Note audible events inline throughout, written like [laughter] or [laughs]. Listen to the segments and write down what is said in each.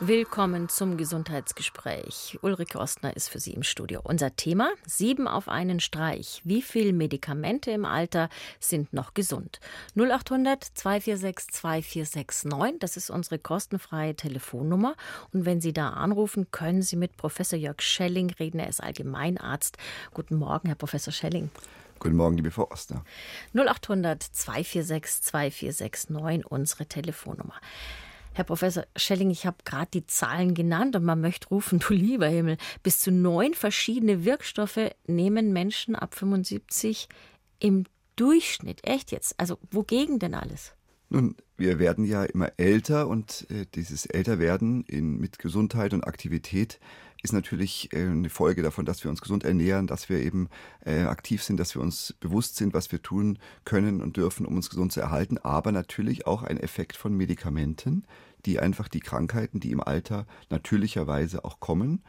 Willkommen zum Gesundheitsgespräch. Ulrike Ostner ist für Sie im Studio. Unser Thema: Sieben auf einen Streich. Wie viele Medikamente im Alter sind noch gesund? 0800 246 2469, das ist unsere kostenfreie Telefonnummer. Und wenn Sie da anrufen, können Sie mit Professor Jörg Schelling reden. Er ist Allgemeinarzt. Guten Morgen, Herr Professor Schelling. Guten Morgen, liebe Frau Ostner. 0800 246 2469, unsere Telefonnummer. Herr Professor Schelling, ich habe gerade die Zahlen genannt und man möchte rufen, [laughs] du lieber Himmel, bis zu neun verschiedene Wirkstoffe nehmen Menschen ab 75 im Durchschnitt. Echt jetzt? Also wogegen denn alles? Nun, wir werden ja immer älter und äh, dieses Älterwerden in, mit Gesundheit und Aktivität ist natürlich äh, eine Folge davon, dass wir uns gesund ernähren, dass wir eben äh, aktiv sind, dass wir uns bewusst sind, was wir tun können und dürfen, um uns gesund zu erhalten, aber natürlich auch ein Effekt von Medikamenten, die einfach die Krankheiten, die im Alter natürlicherweise auch kommen,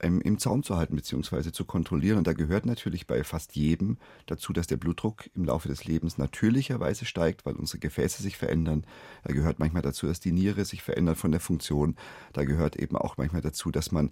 ähm, im Zaum zu halten bzw. zu kontrollieren. Und da gehört natürlich bei fast jedem dazu, dass der Blutdruck im Laufe des Lebens natürlicherweise steigt, weil unsere Gefäße sich verändern. Da gehört manchmal dazu, dass die Niere sich verändert von der Funktion. Da gehört eben auch manchmal dazu, dass man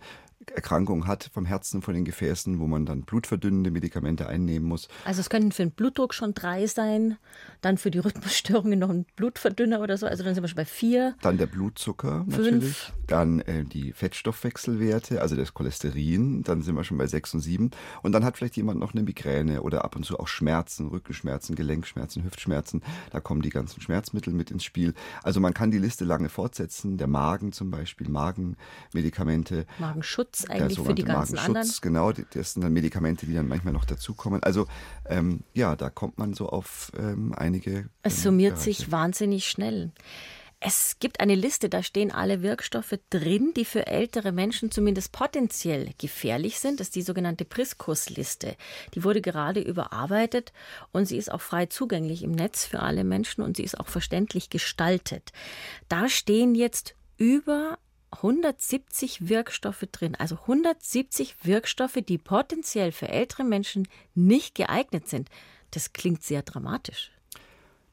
Erkrankungen hat vom Herzen, von den Gefäßen, wo man dann blutverdünnende Medikamente einnehmen muss. Also es können für den Blutdruck schon drei sein, dann für die Rhythmusstörungen noch ein Blutverdünner oder so, also dann sind wir schon bei vier. Dann der Blutzucker Fünf. natürlich, dann äh, die Fettstoffwechselwerte, also das Cholesterin, dann sind wir schon bei sechs und sieben. Und dann hat vielleicht jemand noch eine Migräne oder ab und zu auch Schmerzen, Rückenschmerzen, Gelenkschmerzen, Hüftschmerzen. Da kommen die ganzen Schmerzmittel mit ins Spiel. Also man kann die Liste lange fortsetzen. Der Magen zum Beispiel, Magenmedikamente. Magenschutz eigentlich für die ganzen anderen. Genau, das sind dann Medikamente, die dann manchmal noch dazukommen. Also ähm, ja, da kommt man so auf ähm, einige. Es ähm, summiert Bereiche. sich wahnsinnig schnell. Es gibt eine Liste, da stehen alle Wirkstoffe drin, die für ältere Menschen zumindest potenziell gefährlich sind. Das ist die sogenannte Priskus-Liste. Die wurde gerade überarbeitet und sie ist auch frei zugänglich im Netz für alle Menschen und sie ist auch verständlich gestaltet. Da stehen jetzt über 170 Wirkstoffe drin, also 170 Wirkstoffe, die potenziell für ältere Menschen nicht geeignet sind. Das klingt sehr dramatisch.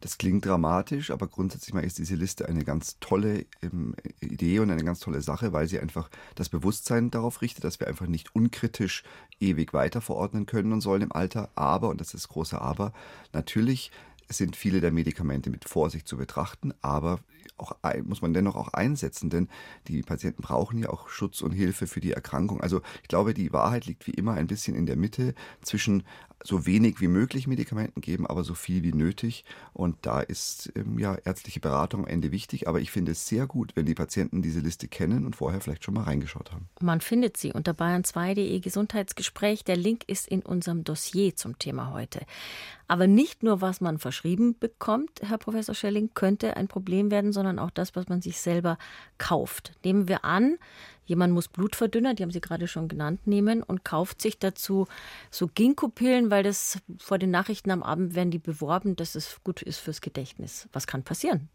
Das klingt dramatisch, aber grundsätzlich mal ist diese Liste eine ganz tolle ähm, Idee und eine ganz tolle Sache, weil sie einfach das Bewusstsein darauf richtet, dass wir einfach nicht unkritisch ewig weiter verordnen können und sollen im Alter. Aber, und das ist das große Aber, natürlich sind viele der Medikamente mit Vorsicht zu betrachten, aber auch muss man dennoch auch einsetzen, denn die Patienten brauchen ja auch Schutz und Hilfe für die Erkrankung. Also ich glaube, die Wahrheit liegt wie immer ein bisschen in der Mitte zwischen so wenig wie möglich Medikamenten geben, aber so viel wie nötig. Und da ist ähm, ja ärztliche Beratung am Ende wichtig. Aber ich finde es sehr gut, wenn die Patienten diese Liste kennen und vorher vielleicht schon mal reingeschaut haben. Man findet sie unter bayern2.de Gesundheitsgespräch. Der Link ist in unserem Dossier zum Thema heute. Aber nicht nur, was man verschrieben bekommt, Herr Professor Schelling, könnte ein Problem werden, sondern auch das, was man sich selber kauft. Nehmen wir an, jemand muss Blutverdünner, die haben Sie gerade schon genannt, nehmen und kauft sich dazu so Ginkgo-Pillen, weil das vor den Nachrichten am Abend werden die beworben, dass es gut ist fürs Gedächtnis. Was kann passieren?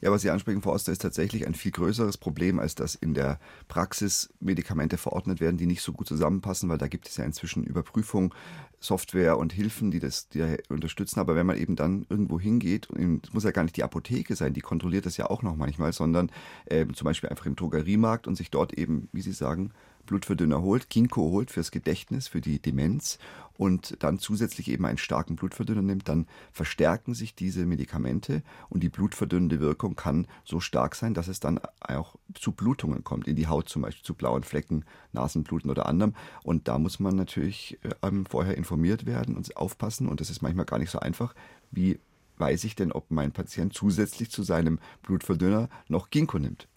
Ja, was Sie ansprechen, Frau Oster, ist tatsächlich ein viel größeres Problem, als dass in der Praxis Medikamente verordnet werden, die nicht so gut zusammenpassen, weil da gibt es ja inzwischen Überprüfung, Software und Hilfen, die das die unterstützen. Aber wenn man eben dann irgendwo hingeht, und es muss ja gar nicht die Apotheke sein, die kontrolliert das ja auch noch manchmal, sondern äh, zum Beispiel einfach im Drogeriemarkt und sich dort eben, wie Sie sagen, Blutverdünner holt, Ginkgo holt fürs Gedächtnis, für die Demenz und dann zusätzlich eben einen starken Blutverdünner nimmt, dann verstärken sich diese Medikamente und die blutverdünnende Wirkung kann so stark sein, dass es dann auch zu Blutungen kommt, in die Haut zum Beispiel, zu blauen Flecken, Nasenbluten oder anderem. Und da muss man natürlich äh, vorher informiert werden und aufpassen und das ist manchmal gar nicht so einfach, wie weiß ich denn, ob mein Patient zusätzlich zu seinem Blutverdünner noch Ginkgo nimmt.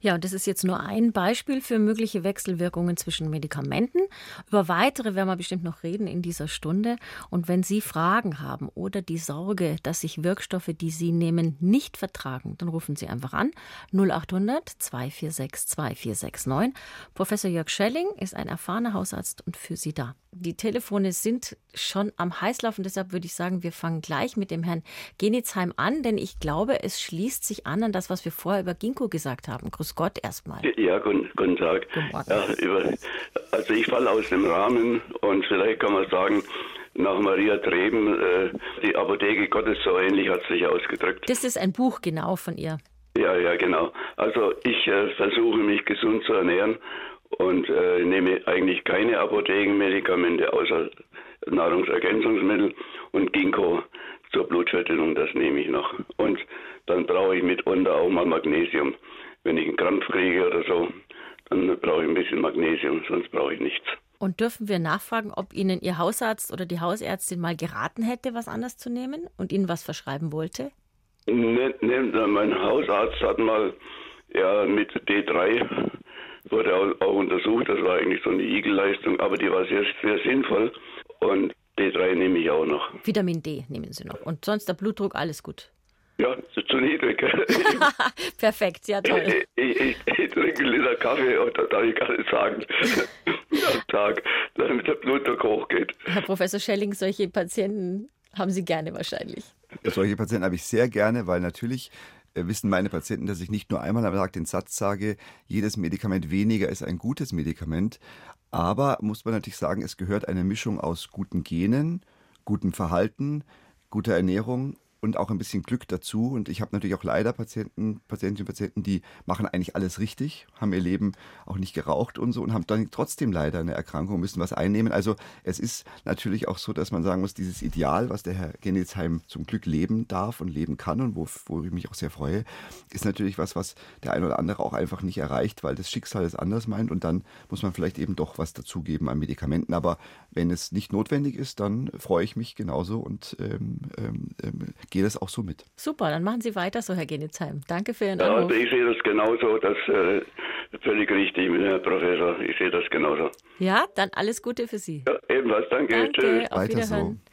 Ja, und das ist jetzt nur ein Beispiel für mögliche Wechselwirkungen zwischen Medikamenten. Über weitere werden wir bestimmt noch reden in dieser Stunde. Und wenn Sie Fragen haben oder die Sorge, dass sich Wirkstoffe, die Sie nehmen, nicht vertragen, dann rufen Sie einfach an 0800 246 2469. Professor Jörg Schelling ist ein erfahrener Hausarzt und für Sie da. die Telefone sind schon am Heißlaufen. Deshalb würde ich sagen, wir fangen gleich mit dem Herrn Genitzheim an, denn ich glaube, es schließt sich an an das, was wir vorher über Ginkgo gesagt haben. Grüß Gott erstmal. Ja, guten, guten Tag. Ja, über, also ich falle aus dem Rahmen und vielleicht kann man sagen, nach Maria Treben, äh, die Apotheke Gottes, so ähnlich hat sich ausgedrückt. Das ist ein Buch genau von ihr. Ja, ja, genau. Also ich äh, versuche mich gesund zu ernähren und äh, nehme eigentlich keine Apothekenmedikamente außer Nahrungsergänzungsmittel und Ginkgo zur Blutverdünnung, das nehme ich noch. Und dann brauche ich mitunter auch mal Magnesium. Wenn ich einen Krampf kriege oder so, dann brauche ich ein bisschen Magnesium, sonst brauche ich nichts. Und dürfen wir nachfragen, ob Ihnen Ihr Hausarzt oder die Hausärztin mal geraten hätte, was anders zu nehmen und Ihnen was verschreiben wollte? Ne, ne, mein Hausarzt hat mal ja, mit D3 wurde auch, auch, untersucht. Das war eigentlich so eine Igelleistung, aber die war sehr, sehr sinnvoll. Und D3 nehme ich auch noch. Vitamin D nehmen Sie noch. Und sonst der Blutdruck, alles gut. Ja, zu niedrig. [laughs] Perfekt, ja toll. Ich, ich, ich, trinke einen Liter Kaffee und da darf ich gar nicht sagen, [laughs] am Tag, damit der Blutdruck hochgeht. Herr Professor Schelling, solche Patienten haben Sie gerne wahrscheinlich. Solche Patienten habe ich sehr gerne, weil natürlich äh, wissen meine Patienten, dass ich nicht nur einmal am Tag den Satz sage, jedes Medikament weniger ist ein gutes Medikament. Aber muss man natürlich sagen, es gehört eine Mischung aus guten Genen, gutem Verhalten, guter Ernährung und auch ein bisschen Glück dazu. Und ich habe natürlich auch leider Patienten, Patientinnen und Patienten, die machen eigentlich alles richtig, haben ihr Leben auch nicht geraucht und so und haben dann trotzdem leider eine Erkrankung, müssen was einnehmen. Also es ist natürlich auch so, dass man sagen muss, dieses Ideal, was der Herr Genetsheim zum Glück leben darf und leben kann und wo, wo ich mich auch sehr freue, ist natürlich was, was der ein oder andere auch einfach nicht erreicht, weil das Schicksal es anders meint und dann muss man vielleicht eben doch was dazugeben an Medikamenten. Aber wenn es nicht notwendig ist, dann freue ich mich genauso und ähm, ähm, ähm gehe das auch so mit. Super, dann machen Sie weiter so, Herr Genitzheim. Danke für Ihren ja, Anruf. Also ich sehe das genauso, das äh, völlig richtig, Herr Professor. Ich sehe das genauso. Ja, dann alles Gute für Sie. Ja, ebenfalls. Danke. Danke. Tschüss. Auf Weiter Wiederhören. so.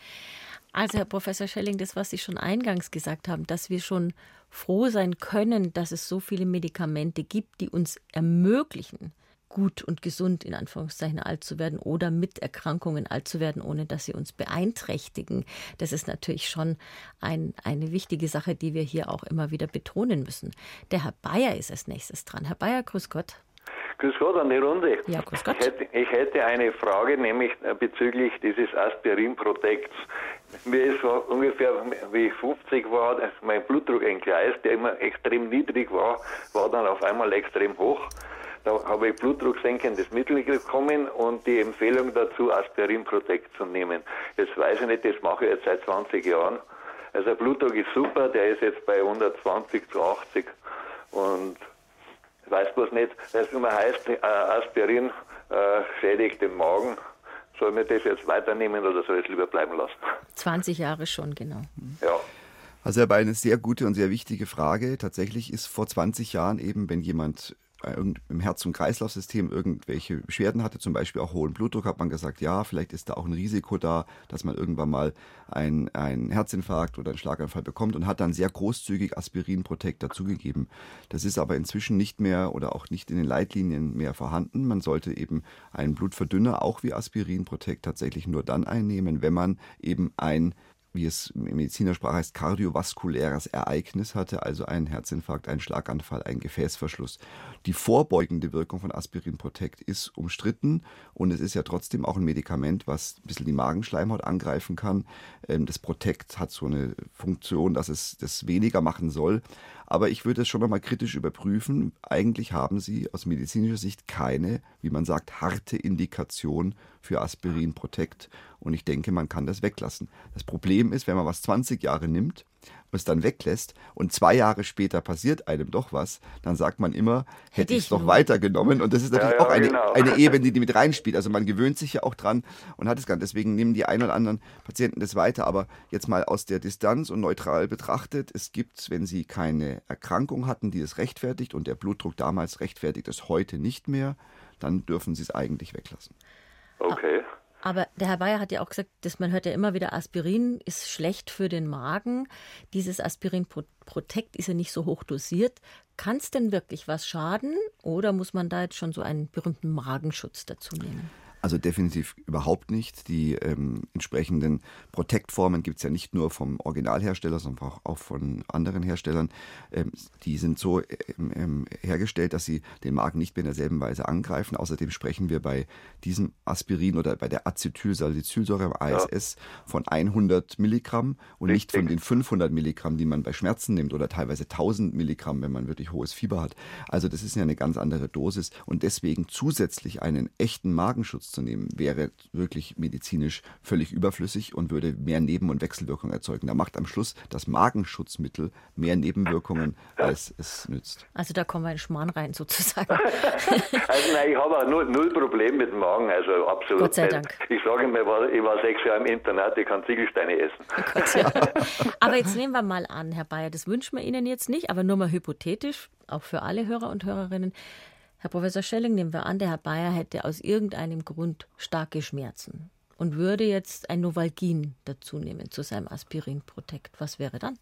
Also, Herr Professor Schelling, das, was Sie schon eingangs gesagt haben, dass wir schon froh sein können, dass es so viele Medikamente gibt, die uns ermöglichen, gut und gesund in Anführungszeichen alt zu werden oder mit Erkrankungen alt zu werden, ohne dass sie uns beeinträchtigen. Das ist natürlich schon ein, eine wichtige Sache, die wir hier auch immer wieder betonen müssen. Der Herr Bayer ist als nächstes dran. Herr Bayer, grüß Gott. Grüß Gott an die Runde. Ja, grüß Gott. Ich hätte, ich hätte eine Frage, nämlich äh, bezüglich dieses Aspirin-Protekts. Mir ist so ungefähr, wie ich 50 war, mein Blutdruck entgleist, der immer extrem niedrig war, war dann auf einmal extrem hoch. Da habe ich blutdrucksenkendes Mittel bekommen und die Empfehlung dazu, Aspirin Protect zu nehmen. Jetzt weiß ich nicht, das mache ich jetzt seit 20 Jahren. Also Blutdruck ist super, der ist jetzt bei 120 zu 80 und ich weiß bloß nicht, weil es immer heißt, äh, Aspirin äh, schädigt den Magen. Soll mir das jetzt weiternehmen oder soll ich es lieber bleiben lassen? 20 Jahre schon, genau. Ja. Also Bein, eine sehr gute und sehr wichtige Frage. Tatsächlich ist vor 20 Jahren eben, wenn jemand im Herz- und Kreislaufsystem irgendwelche Beschwerden hatte, zum Beispiel auch hohen Blutdruck, hat man gesagt, ja, vielleicht ist da auch ein Risiko da, dass man irgendwann mal einen, Herzinfarkt oder einen Schlaganfall bekommt und hat dann sehr großzügig Aspirin Protect dazugegeben. Das ist aber inzwischen nicht mehr oder auch nicht in den Leitlinien mehr vorhanden. Man sollte eben einen Blutverdünner auch wie Aspirin Protect tatsächlich nur dann einnehmen, wenn man eben ein wie es in Medizinersprache heißt, kardiovaskuläres Ereignis hatte, also einen Herzinfarkt, einen Schlaganfall, einen Gefäßverschluss. Die vorbeugende Wirkung von Aspirin Protect ist umstritten und es ist ja trotzdem auch ein Medikament, was ein bisschen die Magenschleimhaut angreifen kann. Ähm, das Protect hat so eine Funktion, dass es das weniger machen soll. Aber ich würde es schon nochmal kritisch überprüfen. Eigentlich haben Sie aus medizinischer Sicht keine, wie man sagt, harte Indikation für Aspirin Protect. Und ich denke, man kann das weglassen. Das Problem ist, wenn man was 20 Jahre nimmt, und es dann weglässt und zwei Jahre später passiert einem doch was, dann sagt man immer, hätte ich es doch weitergenommen. Und das ist natürlich Ja, ja, auch eine, genau. [laughs] eine Ebene, die mit reinspielt. Also man gewöhnt sich ja auch dran und hat es gar nicht. Deswegen nehmen die ein oder anderen Patienten das weiter. Aber jetzt mal aus der Distanz und neutral betrachtet, es gibt, wenn sie keine Erkrankung hatten, die es rechtfertigt und der Blutdruck damals rechtfertigt es heute nicht mehr, dann dürfen sie es eigentlich weglassen. Okay. Aber der Herr Bayer hat ja auch gesagt, dass man hört ja immer wieder, Aspirin ist schlecht für den Magen. Dieses Aspirin Pro- Protect ist ja nicht so hoch dosiert. Kann es denn wirklich was schaden oder muss man da jetzt schon so einen berühmten Magenschutz dazu nehmen? Also definitiv überhaupt nicht. Die ähm, entsprechenden Protect-Formen gibt es ja nicht nur vom Originalhersteller, sondern auch, auch von anderen Herstellern. Ähm, die sind so ähm, ähm, hergestellt, dass sie den Magen nicht mehr in derselben Weise angreifen. Außerdem sprechen wir bei diesem Aspirin oder bei der Acetylsalicylsäure, ASS, ja. von 100 Milligramm und Richtig. nicht von den 500 Milligramm, die man bei Schmerzen nimmt oder teilweise 1000 Milligramm, wenn man wirklich hohes Fieber hat. Also das ist ja eine ganz andere Dosis und deswegen zusätzlich einen echten Magenschutz zu nehmen, wäre wirklich medizinisch völlig überflüssig und würde mehr Neben- und Wechselwirkungen erzeugen. Da macht am Schluss das Magenschutzmittel mehr Nebenwirkungen, als es nützt. Also da kommen wir in Schmarrn rein sozusagen. [laughs] also nein, ich habe auch null, null Problem mit dem Magen, also absolut Gott sei Dank. Ich sage immer, ich war, ich war sechs Jahre im Internat, ich kann Ziegelsteine essen. [laughs] Gott sei Dank. aber jetzt nehmen wir mal an, Herr Bayer, das wünschen wir Ihnen jetzt nicht, aber nur mal hypothetisch, auch für alle Hörer und Hörerinnen. Herr Professor Schelling, nehmen wir an, der Herr Bayer hätte aus irgendeinem Grund starke Schmerzen und würde jetzt ein Novalgin dazu nehmen zu seinem Aspirin Protect. Was wäre dann?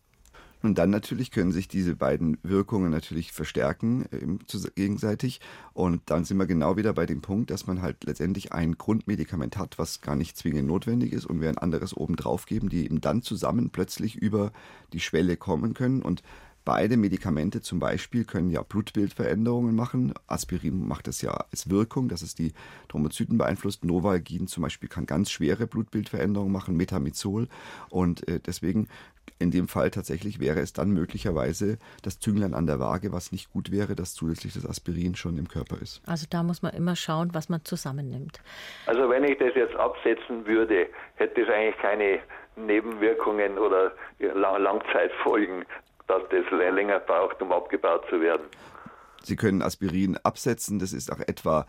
Und dann natürlich können sich diese beiden Wirkungen natürlich verstärken äh, gegenseitig. Und dann sind wir genau wieder bei dem Punkt, dass man halt letztendlich ein Grundmedikament hat, was gar nicht zwingend notwendig ist und wir ein anderes obendrauf geben, die eben dann zusammen plötzlich über die Schwelle kommen können. Und Beide Medikamente zum Beispiel können ja Blutbildveränderungen machen. Aspirin macht das ja als Wirkung, dass es die Thrombozyten beeinflusst. Novalgin zum Beispiel kann ganz schwere Blutbildveränderungen machen, Metamizol. Und äh, deswegen in dem Fall tatsächlich wäre es dann möglicherweise das Zünglein an der Waage, was nicht gut wäre, dass zusätzlich das Aspirin schon im Körper ist. Also da muss man immer schauen, was man zusammennimmt. Also wenn ich das jetzt absetzen würde, hätte es eigentlich keine Nebenwirkungen oder Langzeitfolgen dass das länger braucht, um abgebaut zu werden. Sie können Aspirin absetzen, das ist auch etwa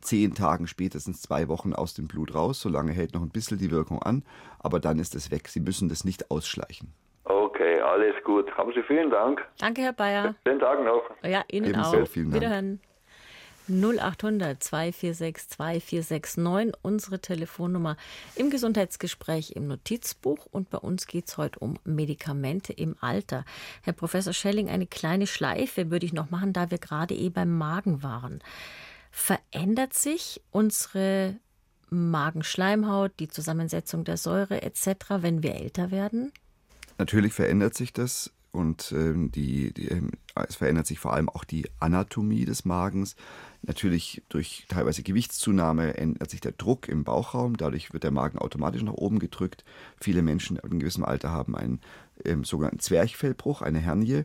zehn Tagen, spätestens zwei Wochen aus dem Blut raus. Solange hält noch ein bisschen die Wirkung an, aber dann ist es weg. Sie müssen das nicht ausschleichen. Okay, alles gut. Haben Sie vielen Dank. Danke, Herr Bayer. Schönen Tag noch. Ja, Ihnen Ebenso. auch. Vielen Dank. Wiederhören. 0800 246 2469, unsere Telefonnummer im Gesundheitsgespräch im Notizbuch. Und bei uns geht es heute um Medikamente im Alter. Herr Professor Schelling, eine kleine Schleife würde ich noch machen, da wir gerade eh beim Magen waren. Verändert sich unsere Magenschleimhaut, die Zusammensetzung der Säure etc., wenn wir älter werden? Natürlich verändert sich das und ähm, die, die, ähm, es verändert sich vor allem auch die Anatomie des Magens. Natürlich durch teilweise Gewichtszunahme ändert sich der Druck im Bauchraum, dadurch wird der Magen automatisch nach oben gedrückt. Viele Menschen in gewissem Alter haben einen ähm, sogenannten Zwerchfellbruch, eine Hernie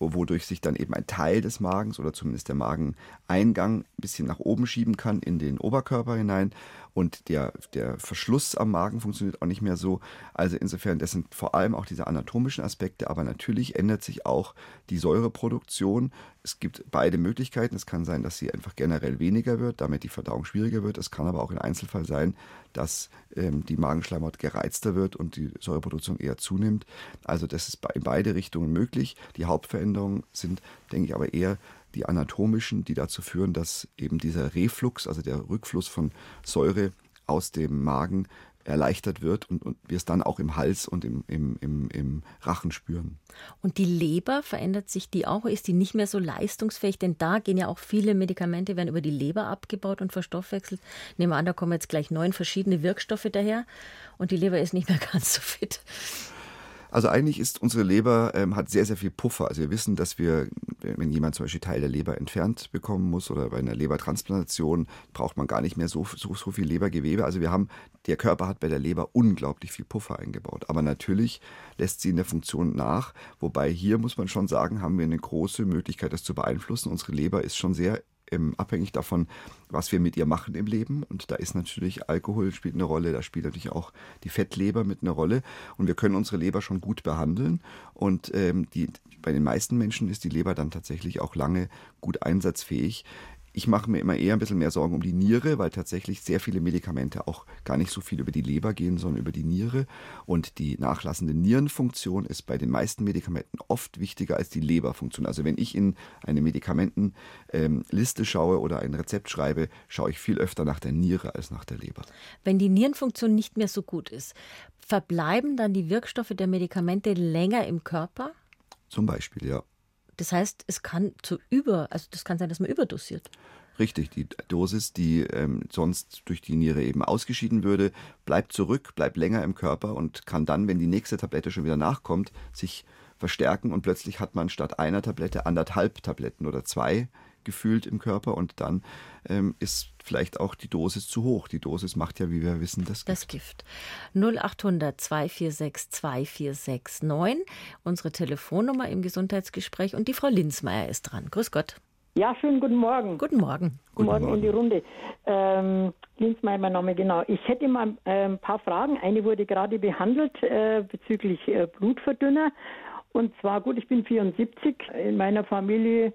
wodurch sich dann eben ein Teil des Magens oder zumindest der Mageneingang ein bisschen nach oben schieben kann in den Oberkörper hinein und der, der Verschluss am Magen funktioniert auch nicht mehr so. Also insofern, das sind vor allem auch diese anatomischen Aspekte, aber natürlich ändert sich auch die Säureproduktion. Es gibt beide Möglichkeiten. Es kann sein, dass sie einfach generell weniger wird, damit die Verdauung schwieriger wird. Es kann aber auch im Einzelfall sein, dass ähm, die Magenschleimhaut gereizter wird und die Säureproduktion eher zunimmt. Also das ist in beide Richtungen möglich. Die Hauptveränderungen sind, denke ich, aber eher die anatomischen, die dazu führen, dass eben dieser Reflux, also der Rückfluss von Säure aus dem Magen erleichtert wird und, und wir es dann auch im Hals und im, im, im, im Rachen spüren. Und die Leber, verändert sich die auch? Ist die nicht mehr so leistungsfähig? Denn da gehen ja auch viele Medikamente, werden über die Leber abgebaut und verstoffwechselt. Nehmen wir an, da kommen jetzt gleich neun verschiedene Wirkstoffe daher und die Leber ist nicht mehr [laughs] ganz so fit. Also eigentlich ist unsere Leber, ähm, hat sehr, sehr viel Puffer. Also wir wissen, dass wir, wenn jemand zum Beispiel Teil der Leber entfernt bekommen muss oder bei einer Lebertransplantation, braucht man gar nicht mehr so, so, so viel Lebergewebe. Also wir haben, der Körper hat bei der Leber unglaublich viel Puffer eingebaut. Aber natürlich lässt sie in der Funktion nach. Wobei hier muss man schon sagen, haben wir eine große Möglichkeit, das zu beeinflussen. Unsere Leber ist schon sehr ähm, abhängig davon, was wir mit ihr machen im Leben. Und da ist natürlich Alkohol spielt eine Rolle, da spielt natürlich auch die Fettleber mit einer Rolle. Und wir können unsere Leber schon gut behandeln. Und ähm, die, bei den meisten Menschen ist die Leber dann tatsächlich auch lange gut einsatzfähig. Ich mache mir immer eher ein bisschen mehr Sorgen um die Niere, weil tatsächlich sehr viele Medikamente auch gar nicht so viel über die Leber gehen, sondern über die Niere. Und die nachlassende Nierenfunktion ist bei den meisten Medikamenten oft wichtiger als die Leberfunktion. Also wenn ich in eine Medikamentenliste ähm, schaue oder ein Rezept schreibe, schaue ich viel öfter nach der Niere als nach der Leber. Wenn die Nierenfunktion nicht mehr so gut ist, verbleiben dann die Wirkstoffe der Medikamente länger im Körper? Zum Beispiel, ja. Das heißt, es kann zu über, also das kann sein, dass man überdosiert. Richtig, die Dosis, die ähm, sonst durch die Niere eben ausgeschieden würde, bleibt zurück, bleibt länger im Körper und kann dann, wenn die nächste Tablette schon wieder nachkommt, sich verstärken und plötzlich hat man statt einer Tablette anderthalb Tabletten oder zwei gefühlt im Körper und dann ähm, ist vielleicht auch die Dosis zu hoch. Die Dosis macht ja, wie wir wissen, das Gift. Das Gift. 0800 246 2469, unsere Telefonnummer im Gesundheitsgespräch und die Frau Linzmeier ist dran. Grüß Gott. Ja, schönen guten Morgen. Guten Morgen. Guten Morgen, Morgen in die Runde. Ähm, Linzmeier, mein Name, genau. Ich hätte mal äh, ein paar Fragen. Eine wurde gerade behandelt äh, bezüglich äh, Blutverdünner. Und zwar, gut, ich bin 74. In meiner Familie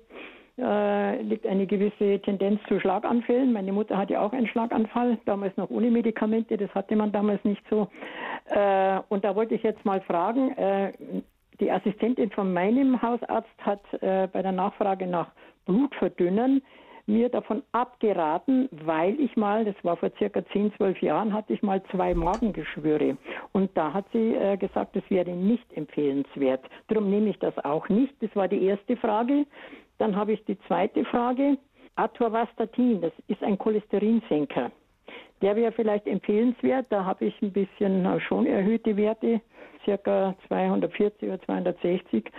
äh, liegt eine gewisse Tendenz zu Schlaganfällen. Meine Mutter hatte auch einen Schlaganfall, damals noch ohne Medikamente. Das hatte man damals nicht so. Äh, und da wollte ich jetzt mal fragen, äh, die Assistentin von meinem Hausarzt hat äh, bei der Nachfrage nach Blutverdünnern mir davon abgeraten, weil ich mal, das war vor circa 10, 12 Jahren, hatte ich mal zwei Magengeschwüre. Und da hat sie äh, gesagt, das wäre nicht empfehlenswert. Darum nehme ich das auch nicht. Das war die erste Frage. Dann habe ich die zweite Frage. Atorvastatin, das ist ein Cholesterinsenker. Der wäre vielleicht empfehlenswert. Da habe ich ein bisschen schon erhöhte Werte circa 240 oder 260.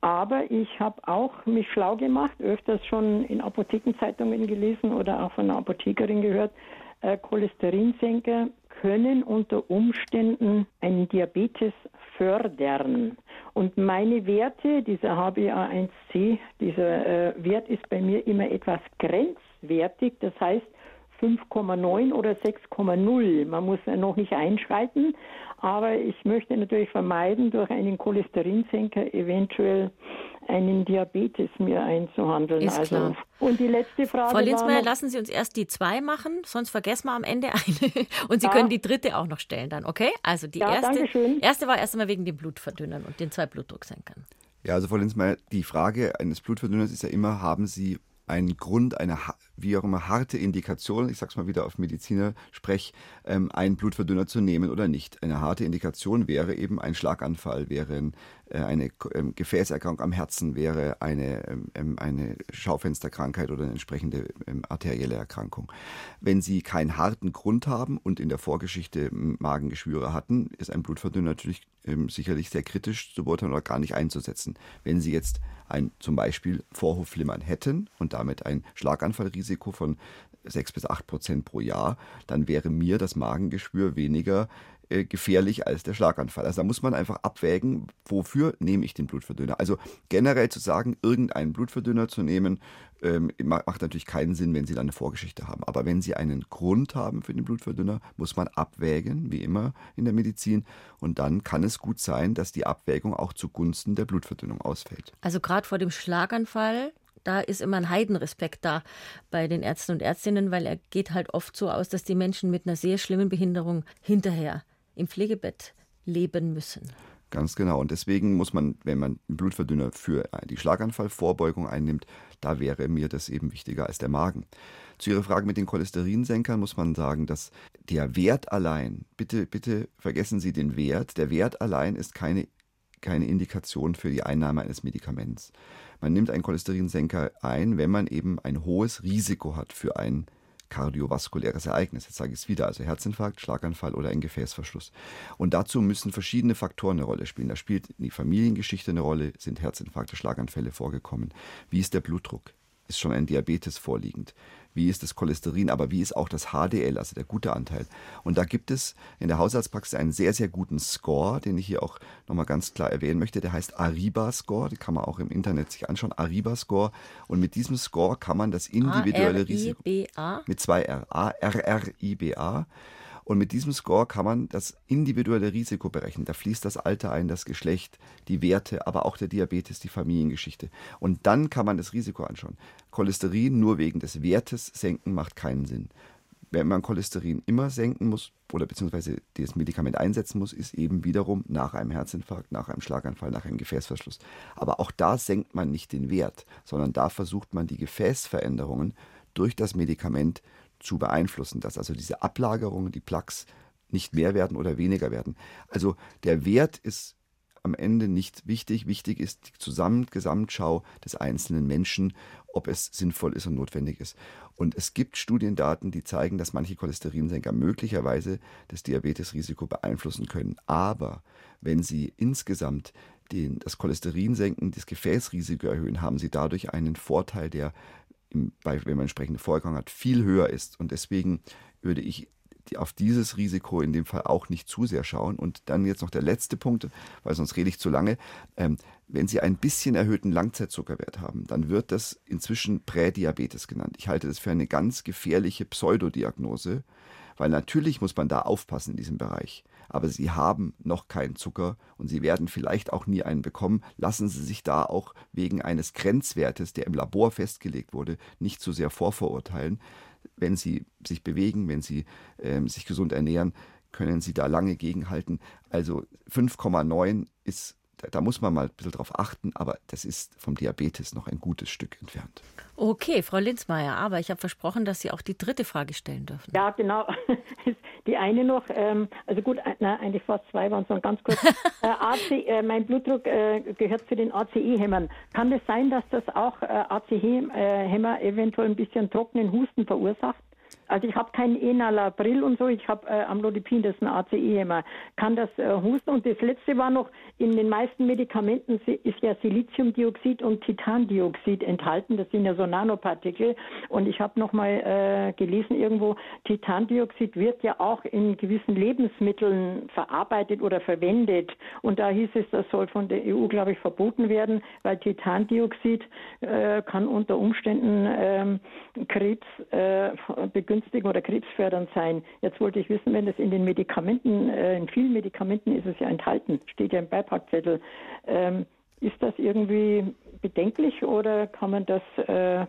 Aber ich habe auch mich schlau gemacht, öfters schon in Apothekenzeitungen gelesen oder auch von einer Apothekerin gehört. Äh, Cholesterinsenker können unter Umständen einen Diabetes fördern. Und meine Werte, dieser HbA1c, dieser äh, Wert ist bei mir immer etwas grenzwertig. Das heißt, 5,9 oder 6,0. Man muss noch nicht einschreiten, aber ich möchte natürlich vermeiden, durch einen Cholesterinsenker eventuell einen Diabetes mir einzuhandeln. Ist also, klar. Und die letzte Frage. Frau Linzmeier, lassen Sie uns erst die zwei machen, sonst vergessen wir am Ende eine. [laughs] Und Sie ja. können die dritte auch noch stellen dann, okay? Also die ja, erste, erste war erst einmal wegen den Blutverdünnern und den zwei Blutdrucksenkern. Ja, also Frau Linzmeier, die Frage eines Blutverdünners ist ja immer, haben Sie einen Grund, eine wie auch immer harte Indikation, ich sage es mal wieder auf Mediziner sprech, ähm, einen Blutverdünner zu nehmen oder nicht. Eine harte Indikation wäre eben ein Schlaganfall, wäre ein, äh, eine ähm, Gefäßerkrankung am Herzen, wäre eine, ähm, ähm eine Schaufensterkrankheit oder eine entsprechende ähm, arterielle Erkrankung. Wenn Sie keinen harten Grund haben und in der Vorgeschichte Magengeschwüre hatten, ist ein Blutverdünner natürlich ähm, sicherlich sehr kritisch zu beurteilen oder gar nicht einzusetzen. Wenn Sie jetzt ein zum Beispiel Vorhofflimmern hätten und damit ein Schlaganfallrisiko von 6 bis 8 Prozent pro Jahr, dann wäre mir das Magengeschwür weniger äh, gefährlich als der Schlaganfall. Also da muss man einfach abwägen, wofür nehme ich den Blutverdünner. Also generell zu sagen, irgendeinen Blutverdünner zu nehmen, ähm, macht natürlich keinen Sinn, wenn Sie dann eine Vorgeschichte haben. Aber wenn Sie einen Grund haben für den Blutverdünner, muss man abwägen, wie immer in der Medizin. Und dann kann es gut sein, dass die Abwägung auch zugunsten der Blutverdünnung ausfällt. Also gerade vor dem Schlaganfall da ist immer ein Heidenrespekt da bei den Ärzten und Ärztinnen, weil er geht halt oft so aus, dass die Menschen mit einer sehr schlimmen Behinderung hinterher im Pflegebett leben müssen. Ganz genau. Und deswegen muss man, wenn man einen Blutverdünner für die Schlaganfallvorbeugung einnimmt, da wäre mir das eben wichtiger als der Magen. Zu Ihrer Frage mit den Cholesterinsenkern muss man sagen, dass der Wert allein, bitte, bitte vergessen Sie den Wert, der Wert allein ist keine, keine Indikation für die Einnahme eines Medikaments. Man nimmt einen Cholesterinsenker ein, wenn man eben ein hohes Risiko hat für ein kardiovaskuläres Ereignis. Jetzt sage ich es wieder, also Herzinfarkt, Schlaganfall oder ein Gefäßverschluss. Und dazu müssen verschiedene Faktoren eine Rolle spielen. Da spielt die Familiengeschichte eine Rolle, sind Herzinfarkte, Schlaganfälle vorgekommen. Wie ist der Blutdruck? Ist schon ein Diabetes vorliegend? Wie ist das Cholesterin, aber wie ist auch das HDL, also der gute Anteil. Und da gibt es in der Hausarztpraxis einen sehr, sehr guten Score, den ich hier auch nochmal ganz klar erwähnen möchte. Der heißt Ariba-Score, den kann man auch im Internet sich anschauen, Ariba-Score. Und mit diesem Score kann man das individuelle Risiko... Mit zwei R. A-R-R-I-B-A. Und mit diesem Score kann man das individuelle Risiko berechnen. Da fließt das Alter ein, das Geschlecht, die Werte, aber auch der Diabetes, die Familiengeschichte. Und dann kann man das Risiko anschauen. Cholesterin nur wegen des Wertes senken macht keinen Sinn. Wenn man Cholesterin immer senken muss oder beziehungsweise das Medikament einsetzen muss, ist eben wiederum nach einem Herzinfarkt, nach einem Schlaganfall, nach einem Gefäßverschluss. Aber auch da senkt man nicht den Wert, sondern da versucht man die Gefäßveränderungen durch das Medikament zu beeinflussen, dass also diese Ablagerungen, die Plaques nicht mehr werden oder weniger werden. Also der Wert ist am Ende nicht wichtig. Wichtig ist die Zusammen Gesamtschau des einzelnen Menschen, ob es sinnvoll ist und notwendig ist. Und es gibt Studiendaten, die zeigen, dass manche Cholesterinsenker möglicherweise das Diabetesrisiko beeinflussen können. Aber wenn sie insgesamt den, das Cholesterin senken, das Gefäßrisiko erhöhen, haben sie dadurch einen Vorteil, der, im, bei, wenn man entsprechende Vorgang hat, viel höher ist. Und deswegen würde ich auf dieses Risiko in dem Fall auch nicht zu sehr schauen. Und dann jetzt noch der letzte Punkt, weil sonst rede ich zu lange. Ähm, wenn Sie ein bisschen erhöhten Langzeitzuckerwert haben, dann wird das inzwischen Prädiabetes genannt. Ich halte das für eine ganz gefährliche Pseudodiagnose, weil natürlich muss man da aufpassen in diesem Bereich. Aber Sie haben noch keinen Zucker und Sie werden vielleicht auch nie einen bekommen. Lassen Sie sich da auch wegen eines Grenzwertes, der im Labor festgelegt wurde, nicht zu sehr vorverurteilen wenn sie sich bewegen, wenn sie ähm, sich gesund ernähren, können sie da lange gegenhalten. Also 5,9 ist, da, da muss man mal ein bisschen drauf achten, aber das ist vom Diabetes noch ein gutes Stück entfernt. Okay, Frau Linzmeier, aber ich habe versprochen, dass Sie auch die dritte Frage stellen dürfen. Ja, genau. [laughs] Die eine noch, ähm, also gut, äh, na, eigentlich fast zwei waren es noch ganz kurz. [laughs] äh, AC, äh, mein Blutdruck äh, gehört zu den ACE-Hämmern. Kann es sein, dass das auch äh, ACE-Hämmer eventuell ein bisschen trockenen Husten verursacht? Also ich habe keinen Enalapril und so, ich habe äh, Amlodipin, das ist ein ACE-Hämmer. Kann das äh, husten? Und das letzte war noch, in den meisten Medikamenten ist ja Siliziumdioxid und Titandioxid enthalten. Das sind ja so Nanopartikel. Und ich habe noch mal äh, gelesen irgendwo, Titandioxid wird ja auch in gewissen Lebensmitteln verarbeitet oder verwendet. Und da hieß es, das soll von der EU, glaube ich, verboten werden, weil Titandioxid äh, kann unter Umständen ähm, Krebs äh, begünstigen begünstigen oder krebsfördernd sein. Jetzt wollte ich wissen, wenn das in den Medikamenten, äh, in vielen Medikamenten ist es ja enthalten, steht ja im Beipackzettel. Ähm, ist das irgendwie bedenklich oder kann man das äh,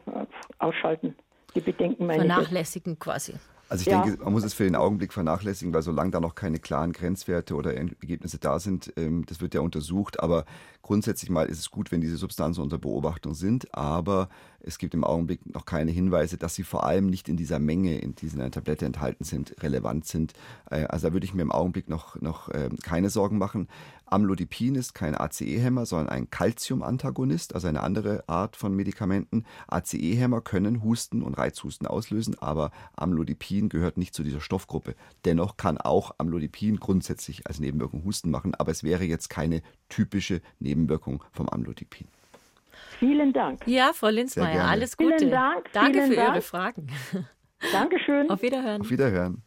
ausschalten? Die Bedenken meine Vernachlässigen ich. quasi. Also ich ja. denke, man muss es für den Augenblick vernachlässigen, weil solange da noch keine klaren Grenzwerte oder Ergebnisse da sind, ähm, das wird ja untersucht. Aber grundsätzlich mal ist es gut, wenn diese Substanzen unter Beobachtung sind. Aber es gibt im Augenblick noch keine Hinweise, dass sie vor allem nicht in dieser Menge, in dieser Tablette enthalten sind, relevant sind. Äh, also da würde ich mir im Augenblick noch, noch ähm, keine Sorgen machen. Amlodipin ist kein ACE-Hämmer, sondern ein Calcium-Antagonist, also eine andere Art von Medikamenten. ACE-Hämmer können Husten und Reizhusten auslösen, aber Amlodipin gehört nicht zu dieser Stoffgruppe. Dennoch kann auch Amlodipin grundsätzlich als Nebenwirkung Husten machen, aber es wäre jetzt keine typische Nebenwirkung vom Amlodipin. Vielen Dank. Ja, Frau Linzmeier, alles Gute. Vielen Dank. Danke vielen für Dank. Ihre Fragen. [laughs] Dankeschön. Auf Wiederhören. Auf Wiederhören.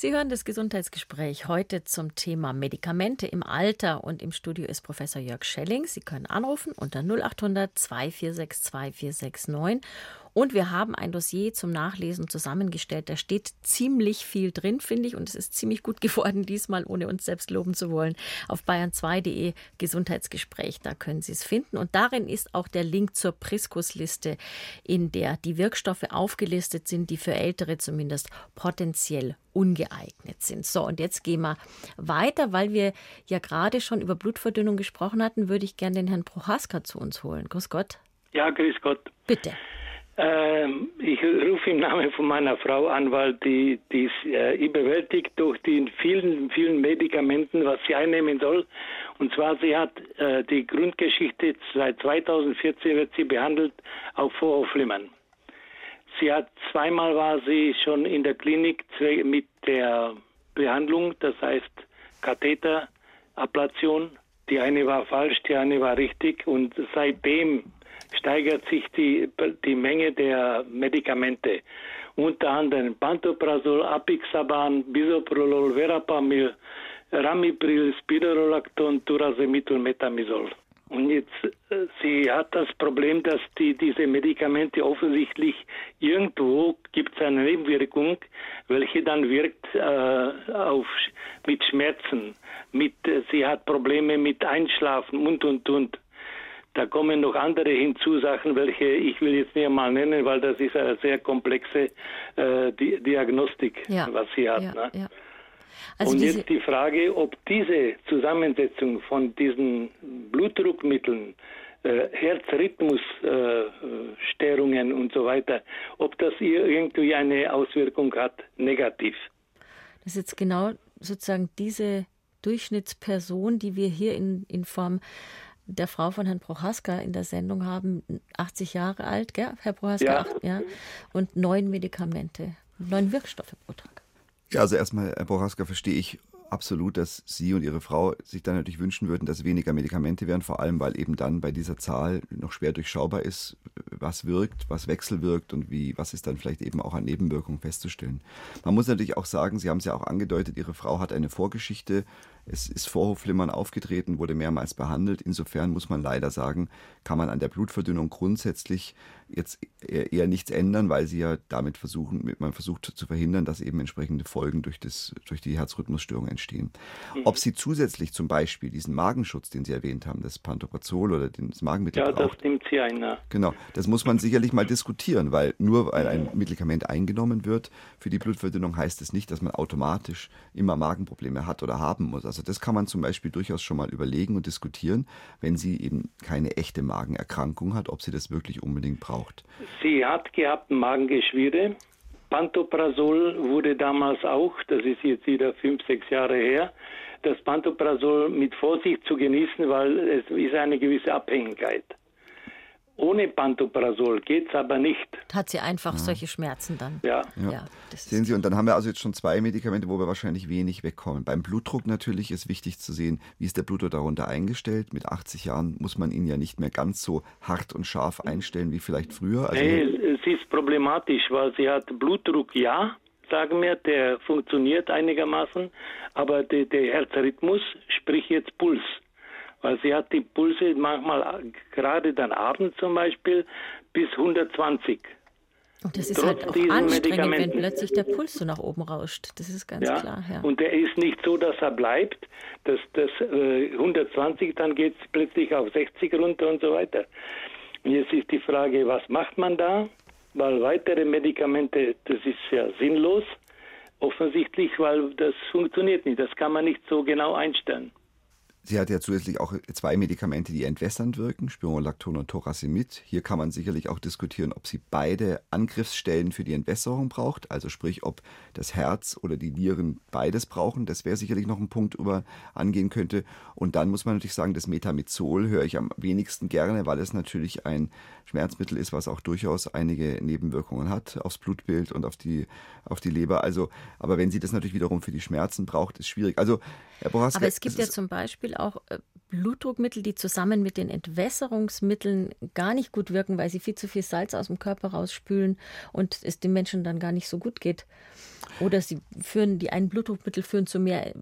Sie hören das Gesundheitsgespräch heute zum Thema Medikamente im Alter und im Studio ist Professor Jörg Schelling. Sie können anrufen unter 0800 2462 2469 und wir haben ein Dossier zum Nachlesen zusammengestellt. Da steht ziemlich viel drin, finde ich. Und es ist ziemlich gut [laughs] geworden diesmal, ohne uns selbst loben zu wollen. Auf bayern2.de Gesundheitsgespräch, da können Sie es finden. Und darin ist auch der Link zur Priskus-Liste, in der die Wirkstoffe aufgelistet sind, die für Ältere zumindest potenziell ungeeignet sind. So, und jetzt gehen wir weiter, weil wir ja gerade schon über Blutverdünnung gesprochen hatten, würde ich gerne den Herrn Prohaska zu uns holen. Grüß Gott. Ja, grüß Gott. Bitte. Ähm, ich rufe im Namen von meiner Frau an, weil die, die ist äh, überwältigt durch die vielen, vielen Medikamenten, was sie einnehmen soll. Und zwar, sie hat äh, die Grundgeschichte, seit 2014 wird sie behandelt auf Vorhofflimmern. Sie hat zweimal war sie schon in der Klinik mit der Behandlung, das heißt Katheterablation. Die eine war falsch, die eine war richtig und seitdem steigert sich die, die Menge der Medikamente. Unter anderem Pantoprazol, Apixaban, Bisoprolol, Verapamil, Ramipril, Spironolacton, Turasemid und Metamizol. Und jetzt, äh, sie hat das Problem, dass die, diese Medikamente offensichtlich irgendwo gibt es eine Nebenwirkung, welche dann wirkt äh, auf, mit Schmerzen, mit, äh, sie hat Probleme mit Einschlafen und, und, und. Da kommen noch andere hinzu, Sachen, welche ich will jetzt nicht einmal nennen, weil das ist eine sehr komplexe äh, Di Diagnostik, ja. was sie hat. Ja, ne? ja. Also Und jetzt die Frage, ob diese Zusammensetzung von diesen Blutdruckmitteln, äh, Herzrhythmusstörungen äh, und so weiter, ob das irgendwie eine Auswirkung hat, negativ. Das ist jetzt genau sozusagen diese Durchschnittsperson, die wir hier in, in Form der Frau von Herrn Prochaska in der Sendung haben, 80 Jahre alt, gell, Herr Prochaska? Ja. ja. Und neun Medikamente, neun Wirkstoffe pro Tag. Ja, also erstmal, Herr Prochaska, verstehe ich absolut, dass Sie und Ihre Frau sich dann natürlich wünschen würden, dass weniger Medikamente wären, vor allem weil eben dann bei dieser Zahl noch schwer durchschaubar ist, was wirkt, was wechselwirkt und wie, was ist dann vielleicht eben auch an Nebenwirkungen festzustellen. Man muss natürlich auch sagen, Sie haben es ja auch angedeutet, Ihre Frau hat eine Vorgeschichte es ist Vorhofflimmern aufgetreten, wurde mehrmals behandelt. Insofern muss man leider sagen, kann man an der Blutverdünnung grundsätzlich jetzt eher nichts ändern, weil sie ja damit versuchen, man versucht zu verhindern, dass eben entsprechende Folgen durch, das, durch die Herzrhythmusstörung entstehen. Mhm. Ob sie zusätzlich zum Beispiel diesen Magenschutz, den Sie erwähnt haben, das Pantoprazol oder das Magenmittel Ja, braucht, das nimmt sie ein. Genau, das muss man sicherlich mal diskutieren, weil nur weil ein Medikament eingenommen wird für die Blutverdünnung heißt es nicht, dass man automatisch immer Magenprobleme hat oder haben muss. Also das kann man zum Beispiel durchaus schon mal überlegen und diskutieren, wenn sie eben keine echte Magenerkrankung hat, ob sie das wirklich unbedingt braucht. Sie hat gehabt Magengeschwüre. Pantoprazol wurde damals auch, das ist jetzt wieder fünf, sechs Jahre her, das Pantoprazol mit Vorsicht zu genießen, weil es ist eine gewisse Abhängigkeit. Ohne Pantoprazol geht es aber nicht. Hat sie einfach ja. solche Schmerzen dann. Ja. ja. ja sehen Sie, und dann haben wir also jetzt schon zwei Medikamente, wo wir wahrscheinlich wenig wegkommen. Beim Blutdruck natürlich ist wichtig zu sehen, wie ist der Blutdruck darunter eingestellt. Mit 80 Jahren muss man ihn ja nicht mehr ganz so hart und scharf einstellen wie vielleicht früher. Also nee, es ist problematisch, weil sie hat Blutdruck, ja, sagen wir, der funktioniert einigermaßen, aber der, der Herzrhythmus, sprich jetzt Puls, weil sie hat die Pulse manchmal gerade dann abends zum Beispiel bis 120. Und das ist halt auch anstrengend, wenn plötzlich der Puls so nach oben rauscht. Das ist ganz ja, klar. Ja. Und der ist nicht so, dass er bleibt. Das, das äh, 120, dann geht es plötzlich auf 60 runter und so weiter. Und jetzt ist die Frage, was macht man da? Weil weitere Medikamente, das ist ja sinnlos, offensichtlich, weil das funktioniert nicht. Das kann man nicht so genau einstellen. Sie hat ja zusätzlich auch zwei Medikamente, die entwässernd wirken, Spironolacton und Toracimid. Hier kann man sicherlich auch diskutieren, ob sie beide Angriffsstellen für die Entwässerung braucht, also sprich, ob das Herz oder die Nieren beides brauchen. Das wäre sicherlich noch ein Punkt, über angehen könnte. Und dann muss man natürlich sagen, das Metamizol höre ich am wenigsten gerne, weil es natürlich ein Schmerzmittel ist, was auch durchaus einige Nebenwirkungen hat aufs Blutbild und auf die, auf die Leber. Also, aber wenn sie das natürlich wiederum für die Schmerzen braucht, ist schwierig. Also, Herr Bohaska, Aber es gibt es ja zum Beispiel auch äh, Blutdruckmittel, die zusammen mit den Entwässerungsmitteln gar nicht gut wirken, weil sie viel zu viel Salz aus dem Körper rausspülen und es dem Menschen dann gar nicht so gut geht. Oder sie führen, die einen Blutdruckmittel führen zu mehr äh,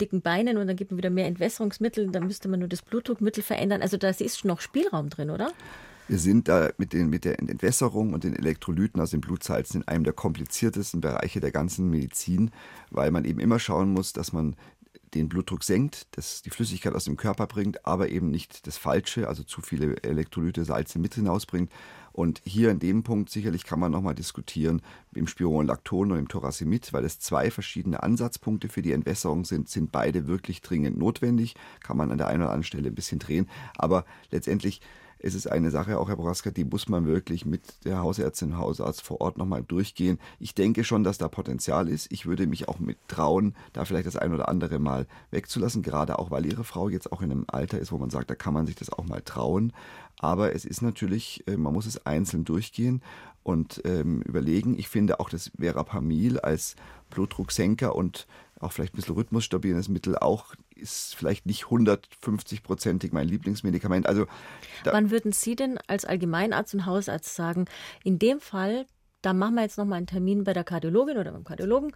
dicken Beinen und dann gibt man wieder mehr Entwässerungsmittel, dann müsste man nur das Blutdruckmittel verändern. Also da ist noch Spielraum drin, oder? Wir sind da mit, den, mit der Entwässerung und den Elektrolyten aus den Blutsalzen in einem der kompliziertesten Bereiche der ganzen Medizin, weil man eben immer schauen muss, dass man den Blutdruck senkt, das die Flüssigkeit aus dem Körper bringt, aber eben nicht das Falsche, also zu viele Elektrolyte, Salze mit hinausbringt. Und hier in dem Punkt sicherlich kann man nochmal diskutieren im Spironolacton und im Toracimid, weil es zwei verschiedene Ansatzpunkte für die Entwässerung sind, sind beide wirklich dringend notwendig. Kann man an der einen oder anderen Stelle ein bisschen drehen, aber letztendlich es ist eine Sache, auch Herr Boraska, die muss man wirklich mit der Hausärztin, Hausarzt vor Ort nochmal durchgehen. Ich denke schon, dass da Potenzial ist. Ich würde mich auch mit trauen, da vielleicht das ein oder andere mal wegzulassen, gerade auch, weil Ihre Frau jetzt auch in einem Alter ist, wo man sagt, da kann man sich das auch mal trauen. Aber es ist natürlich, äh, man muss es einzeln durchgehen und ähm, überlegen. Ich finde auch das Verapamil als Blutdrucksenker und auch vielleicht ein bisschen rhythmusstabilendes Mittel auch ist vielleicht nicht 150-prozentig mein Lieblingsmedikament. Also Wann würden Sie denn als Allgemeinarzt und Hausarzt sagen, in dem Fall, da machen wir jetzt nochmal einen Termin bei der Kardiologin oder beim Kardiologen,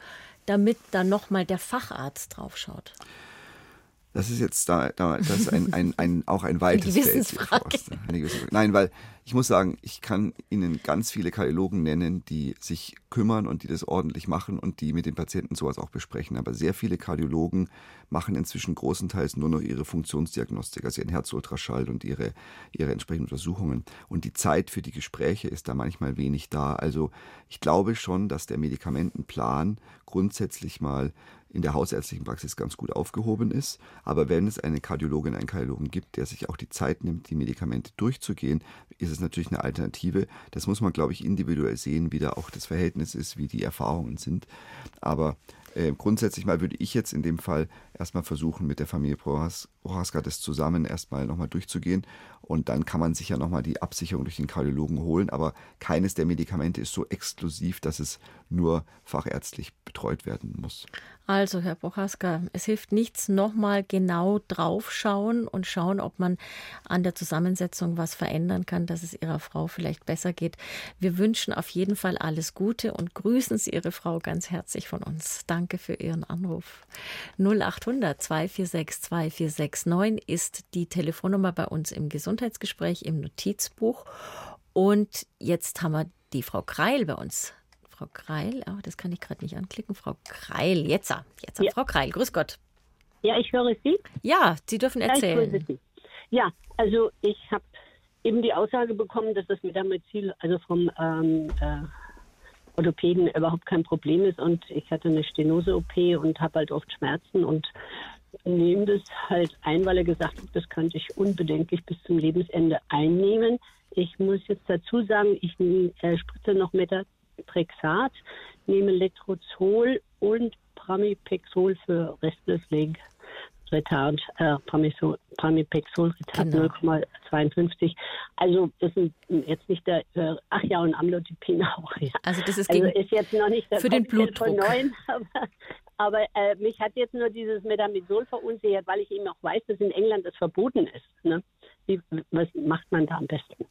damit dann nochmal der Facharzt draufschaut? Das ist jetzt da, da das ist ein, ein, ein, auch ein weites Feld. Nein, weil ich muss sagen, ich kann Ihnen ganz viele Kardiologen nennen, die sich kümmern und die das ordentlich machen und die mit den Patienten sowas auch besprechen. Aber sehr viele Kardiologen machen inzwischen großenteils nur noch ihre Funktionsdiagnostik, also ihren Herzultraschall und ihre, ihre entsprechenden Untersuchungen. Und die Zeit für die Gespräche ist da manchmal wenig da. Also ich glaube schon, dass der Medikamentenplan grundsätzlich mal in der hausärztlichen Praxis ganz gut aufgehoben ist. Aber wenn es eine Kardiologin, einen Kardiologen gibt, der sich auch die Zeit nimmt, die Medikamente durchzugehen, ist es natürlich eine Alternative. Das muss man, glaube ich, individuell sehen, wie da auch das Verhältnis ist, wie die Erfahrungen sind. Aber Äh, grundsätzlich mal würde ich jetzt in dem Fall erstmal versuchen, mit der Familie Prohaska das zusammen erstmal nochmal durchzugehen. Und dann kann man sich ja nochmal die Absicherung durch den Kardiologen holen. Aber keines der Medikamente ist so exklusiv, dass es nur fachärztlich betreut werden muss. Also, Herr Prochaska, es hilft nichts, nochmal genau draufschauen und schauen, ob man an der Zusammensetzung was verändern kann, dass es Ihrer Frau vielleicht besser geht. Wir wünschen auf jeden Fall alles Gute und grüßen Sie Ihre Frau ganz herzlich von uns. Danke für Ihren Anruf. 0800 246 2469 ist die Telefonnummer bei uns im Gesundheitsgespräch im Notizbuch. Und jetzt haben wir die Frau Kreil bei uns Frau Kreil, oh, das kann ich gerade nicht anklicken. Frau Kreil, jetzt, jetzt, ja. Frau Kreil, grüß Gott. Ja, ich höre Sie. Ja, Sie dürfen erzählen. Ja, Sie. ja also ich habe eben die Aussage bekommen, dass das Metamizil, also vom ähm, äh, Orthopäden überhaupt kein Problem ist und ich hatte eine Stenose-OP und habe halt oft Schmerzen und nehme das halt ein, weil er gesagt hat, das könnte ich unbedenklich bis zum Lebensende einnehmen. Ich muss jetzt dazu sagen, ich äh, spritze noch Metamizil Trexat, nehme Letrozol und Pramipexol für Restless Leg Retard, äh, Pramipexol Retard genau. 0,52. Also das ist jetzt nicht der, äh, ach ja, und Amlodipin auch. Ja. Also das ist, also ist jetzt noch nicht der für den Blutdruck. Neun, aber, aber äh, mich hat jetzt nur dieses Metamizol verunsichert, weil ich eben auch weiß, dass in England das verboten ist. Ne? Wie, was macht man da am besten?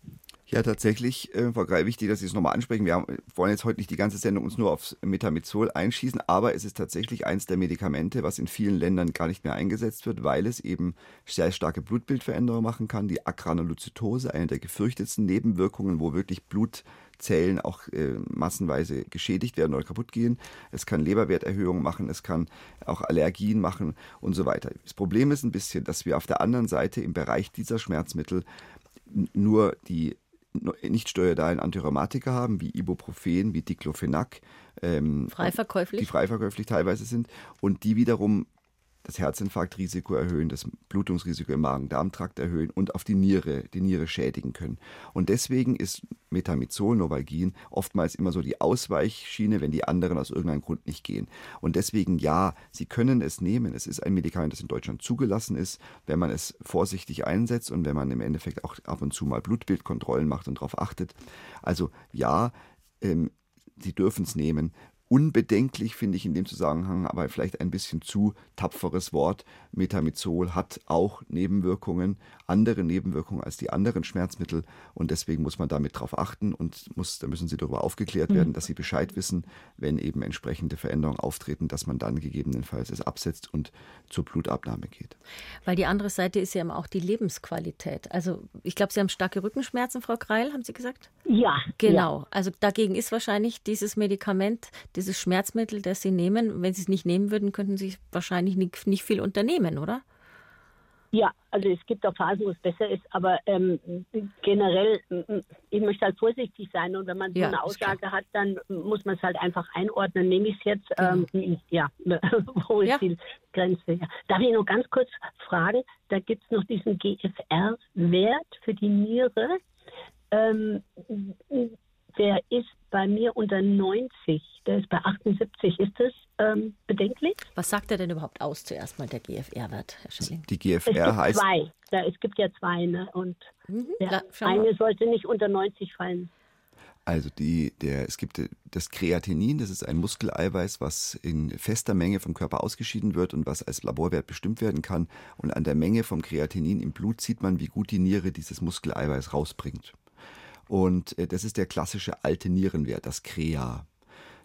Ja, tatsächlich, äh, Frau Greil, wichtig, dass Sie es nochmal ansprechen. Wir haben, wollen jetzt heute nicht die ganze Sendung uns nur aufs Metamizol einschießen, aber es ist tatsächlich eins der Medikamente, was in vielen Ländern gar nicht mehr eingesetzt wird, weil es eben sehr starke Blutbildveränderungen machen kann. Die Agranulozytose, eine der gefürchtetsten Nebenwirkungen, wo wirklich Blutzellen auch äh, massenweise geschädigt werden oder kaputt gehen. Es kann Leberwerterhöhungen machen, es kann auch Allergien machen und so weiter. Das Problem ist ein bisschen, dass wir auf der anderen Seite im Bereich dieser Schmerzmittel nur die nicht steuerdalen Antiraumatiker haben, wie Ibuprofen, wie Diclofenac, ähm, frei verkäuflich. die frei verkäuflich teilweise sind und die wiederum das Herzinfarktrisiko erhöhen, das Blutungsrisiko im Magen-Darm-Trakt erhöhen und auf die Niere, die Niere schädigen können. Und deswegen ist Metamizol, Novalgin oftmals immer so die Ausweichschiene, wenn die anderen aus irgendeinem Grund nicht gehen. Und deswegen ja, Sie können es nehmen. Es ist ein Medikament, das in Deutschland zugelassen ist, wenn man es vorsichtig einsetzt und wenn man im Endeffekt auch ab und zu mal Blutbildkontrollen macht und darauf achtet. Also ja, ähm, Sie dürfen es nehmen. Unbedenklich finde ich in dem Zusammenhang aber vielleicht ein bisschen zu tapferes Wort. Metamizol hat auch Nebenwirkungen, andere Nebenwirkungen als die anderen Schmerzmittel und deswegen muss man damit darauf achten und muss, da müssen Sie darüber aufgeklärt werden, mhm. dass Sie Bescheid wissen, wenn eben entsprechende Veränderungen auftreten, dass man dann gegebenenfalls es absetzt und zur Blutabnahme geht. Weil die andere Seite ist ja auch die Lebensqualität. Also ich glaube, Sie haben starke Rückenschmerzen, Frau Kreil, haben Sie gesagt? Ja. Genau. Ja. Also dagegen ist wahrscheinlich dieses Medikament dieses Schmerzmittel, das Sie nehmen, wenn Sie es nicht nehmen würden, könnten Sie wahrscheinlich nicht, nicht viel unternehmen, oder? Ja, also es gibt auch Phasen, wo es besser ist, aber ähm, generell, ich möchte halt vorsichtig sein und wenn man so ja, eine Aussage hat, dann muss man es halt einfach einordnen. Nehme ich es jetzt, genau. ähm, ja, [laughs] wo ist ja. die Grenze? Ja. Darf ich nur ganz kurz fragen, da gibt es noch diesen GFR-Wert für die Niere. Ähm, der ist bei mir unter 90, der ist bei 78. Ist das ähm, bedenklich? Was sagt er denn überhaupt aus zuerst mal, der GFR-Wert, Herr Schilling? Die GFR es gibt heißt. Zwei. Da, es gibt ja zwei, ne? Und mhm, der eine sollte nicht unter 90 fallen. Also die, der, es gibt das Kreatinin, das ist ein Muskeleiweiß, was in fester Menge vom Körper ausgeschieden wird und was als Laborwert bestimmt werden kann. Und an der Menge vom Kreatinin im Blut sieht man, wie gut die Niere dieses Muskeleiweiß rausbringt. Und äh, das ist der klassische alte Nierenwert, das CREA.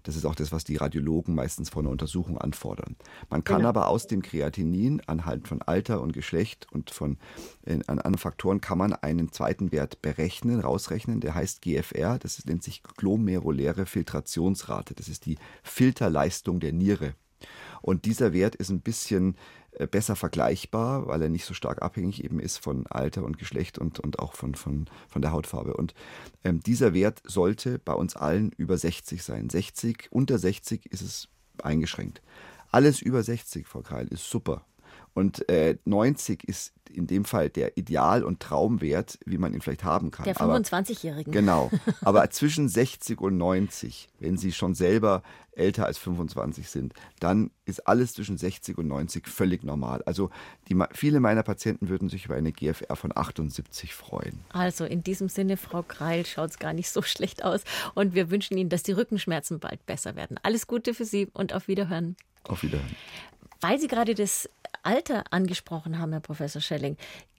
Das ist auch das, was die Radiologen meistens vor einer Untersuchung anfordern. Man kann genau. aber aus dem Kreatinin anhand von Alter und Geschlecht und von äh, an anderen Faktoren kann man einen zweiten Wert berechnen, rausrechnen. Der heißt GFR. Das nennt sich glomeruläre Filtrationsrate. Das ist die Filterleistung der Niere. Und dieser Wert ist ein bisschen besser vergleichbar, weil er nicht so stark abhängig eben ist von Alter und Geschlecht und, und auch von, von, von der Hautfarbe. Und ähm, dieser Wert sollte bei uns allen über 60 sein. 60, unter 60 ist es eingeschränkt. Alles über 60, Frau Kreil, ist super. Und äh, 90 ist in dem Fall der Ideal- und Traumwert, wie man ihn vielleicht haben kann. Der 25-Jährigen. Genau. [laughs] Aber zwischen 60 und 90, wenn Sie schon selber älter als 25 sind, dann ist alles zwischen 60 und 90 völlig normal. Also die, viele meiner Patienten würden sich über eine GFR von 78 freuen. Also in diesem Sinne, Frau Kreil, schaut es gar nicht so [laughs] schlecht aus. Und wir wünschen Ihnen, dass die Rückenschmerzen bald besser werden. Alles Gute für Sie und auf Wiederhören. Auf Wiederhören. Weil Sie gerade das Alter angesprochen haben, Herr Professor Schelling,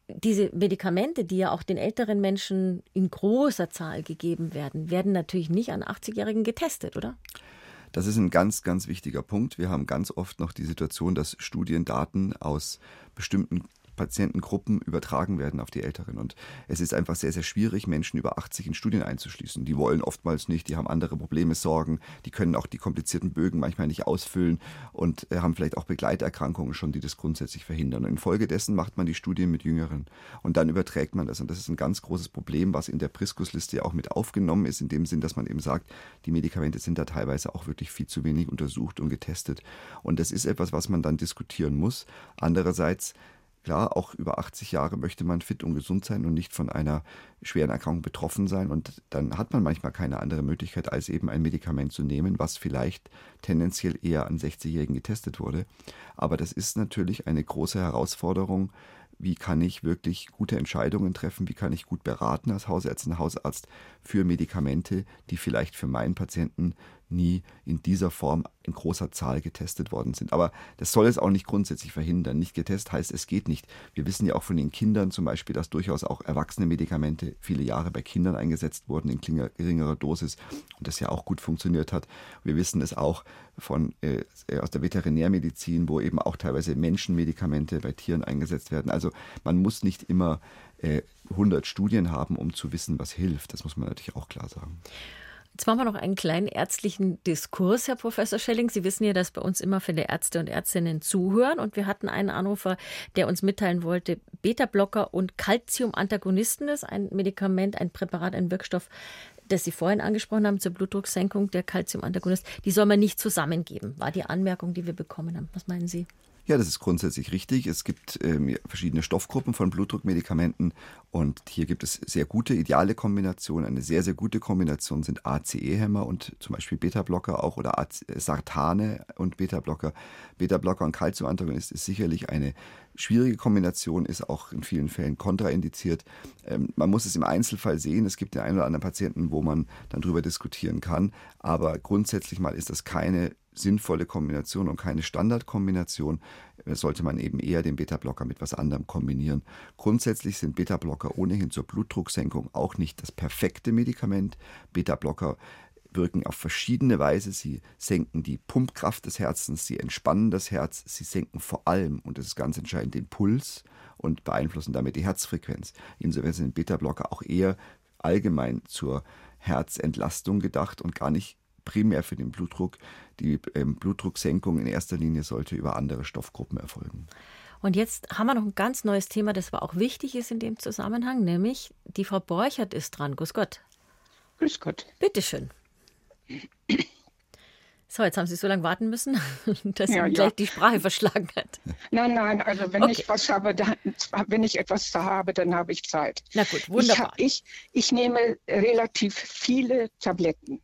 diese Medikamente, die ja auch den älteren Menschen in großer Zahl gegeben werden, werden natürlich nicht an 80-Jährigen getestet, oder? Das ist ein ganz, ganz wichtiger Punkt. Wir haben ganz oft noch die Situation, dass Studiendaten aus bestimmten Patientengruppen übertragen werden auf die Älteren. Und es ist einfach sehr, sehr schwierig, Menschen über 80 in Studien einzuschließen. Die wollen oftmals nicht, die haben andere Probleme, Sorgen, die können auch die komplizierten Bögen manchmal nicht ausfüllen und äh, haben vielleicht auch Begleiterkrankungen schon, die das grundsätzlich verhindern. Und infolgedessen macht man die Studien mit Jüngeren und dann überträgt man das. Und das ist ein ganz großes Problem, was in der Priskus-Liste auch mit aufgenommen ist, in dem Sinn, dass man eben sagt, die Medikamente sind da teilweise auch wirklich viel zu wenig untersucht und getestet. Und das ist etwas, was man dann diskutieren muss. Andererseits Klar, auch über 80 Jahre möchte man fit und gesund sein und nicht von einer schweren Erkrankung betroffen sein. Und dann hat man manchmal keine andere Möglichkeit, als eben ein Medikament zu nehmen, was vielleicht tendenziell eher an 60-Jährigen getestet wurde. Aber das ist natürlich eine große Herausforderung. Wie kann ich wirklich gute Entscheidungen treffen? Wie kann ich gut beraten als Hausärztin, Hausarzt für Medikamente, die vielleicht für meinen Patienten nie in dieser Form in großer Zahl getestet worden sind. Aber das soll es auch nicht grundsätzlich verhindern. Nicht getestet heißt, es geht nicht. Wir wissen ja auch von den Kindern zum Beispiel, dass durchaus auch erwachsene Medikamente viele Jahre bei Kindern eingesetzt wurden in geringerer Dosis und das ja auch gut funktioniert hat. Wir wissen es auch von äh, aus der Veterinärmedizin, wo eben auch teilweise Menschenmedikamente bei Tieren eingesetzt werden. Also man muss nicht immer äh, 100 Studien haben, um zu wissen, was hilft. Das muss man natürlich auch klar sagen. Jetzt machen wir noch einen kleinen ärztlichen Diskurs, Herr Professor Schelling. Sie wissen ja, dass bei uns immer viele Ärzte und Ärztinnen zuhören. Und wir hatten einen Anrufer, der uns mitteilen wollte, Beta-Blocker und Calcium-Antagonisten ist ein Medikament, ein Präparat, ein Wirkstoff, das Sie vorhin angesprochen haben zur Blutdrucksenkung, der Calcium-Antagonist. Die soll man nicht zusammengeben, war die Anmerkung, die wir bekommen haben. Was meinen Sie? Ja, das ist grundsätzlich richtig. Es gibt ähm, verschiedene Stoffgruppen von Blutdruckmedikamenten und hier gibt es sehr gute, ideale Kombinationen. Eine sehr, sehr gute Kombination sind ACE-Hämmer und zum Beispiel Beta-Blocker auch oder äh, Sartane und Beta-Blocker. Beta-Blocker und Calcium-Antagonist ist sicherlich eine schwierige Kombination, ist auch in vielen Fällen kontraindiziert. Ähm, man muss es im Einzelfall sehen. Es gibt den einen oder anderen Patienten, wo man dann drüber diskutieren kann. Aber grundsätzlich mal ist das keine sinnvolle Kombination und keine Standardkombination, äh, sollte man eben eher den Beta-Blocker mit was anderem kombinieren. Grundsätzlich sind Beta-Blocker ohnehin zur Blutdrucksenkung auch nicht das perfekte Medikament. Beta-Blocker wirken auf verschiedene Weise. Sie senken die Pumpkraft des Herzens, sie entspannen das Herz, sie senken vor allem, und das ist ganz entscheidend, den Puls und beeinflussen damit die Herzfrequenz. Insofern sind Beta-Blocker auch eher allgemein zur Herzentlastung gedacht und gar nicht primär für den Blutdruck. Die ähm, Blutdrucksenkung in erster Linie sollte über andere Stoffgruppen erfolgen. Und jetzt haben wir noch ein ganz neues Thema, das aber auch wichtig ist in dem Zusammenhang, nämlich die Frau Borchert ist dran. Grüß Gott. Grüß Gott. Bitteschön. So, jetzt haben Sie so lange warten müssen, [laughs] dass ja, Ihnen gleich ja. die Sprache verschlagen hat. Nein, nein, also wenn okay. ich was habe, dann, wenn ich etwas habe, dann habe ich Zeit. Na gut, wunderbar. Ich, ich, ich nehme relativ viele Tabletten.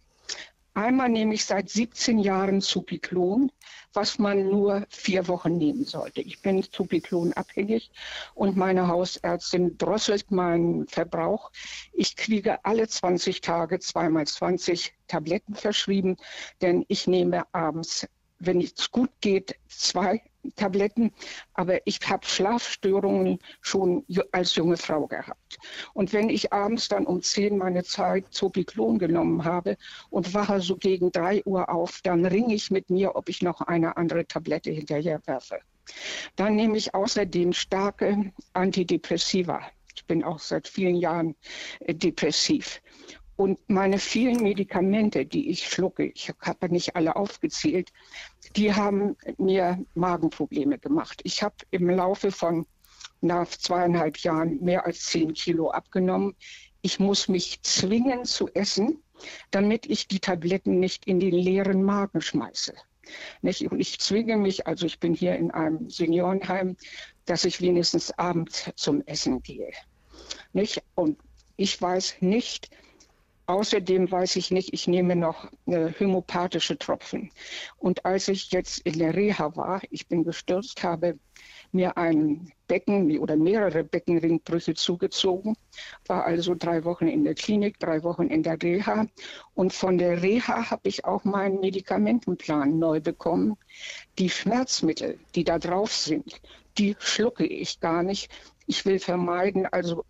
Einmal nehme ich seit 17 Jahren Zupiklon, was man nur vier Wochen nehmen sollte. Ich bin Zupiklon abhängig und meine Hausärztin drosselt meinen Verbrauch. Ich kriege alle 20 Tage zweimal 20 Tabletten verschrieben, denn ich nehme abends, wenn es gut geht, zwei Tabletten, aber ich habe Schlafstörungen schon als junge Frau gehabt. Und wenn ich abends dann um 10 meine Zeit Zopiklon genommen habe und wache so gegen 3 Uhr auf, dann ringe ich mit mir, ob ich noch eine andere Tablette hinterher werfe. Dann nehme ich außerdem starke Antidepressiva. Ich bin auch seit vielen Jahren äh, depressiv. Und meine vielen Medikamente, die ich schlucke, ich habe nicht alle aufgezählt, die haben mir Magenprobleme gemacht. Ich habe im Laufe von nach zweieinhalb Jahren mehr als zehn Kilo abgenommen. Ich muss mich zwingen zu essen, damit ich die Tabletten nicht in den leeren Magen schmeiße. Nicht? Und ich zwinge mich, also ich bin hier in einem Seniorenheim, dass ich wenigstens abends zum Essen gehe. Nicht? Und ich weiß nicht, Außerdem weiß ich nicht, ich nehme noch äh, homöopathische Tropfen. Und als ich jetzt in der Reha war, ich bin gestürzt, habe mir ein Becken oder mehrere Beckenringbrüche zugezogen, war also drei Wochen in der Klinik, drei Wochen in der Reha. Und von der Reha habe ich auch meinen Medikamentenplan neu bekommen. Die Schmerzmittel, die da drauf sind, die schlucke ich gar nicht. Ich will vermeiden, also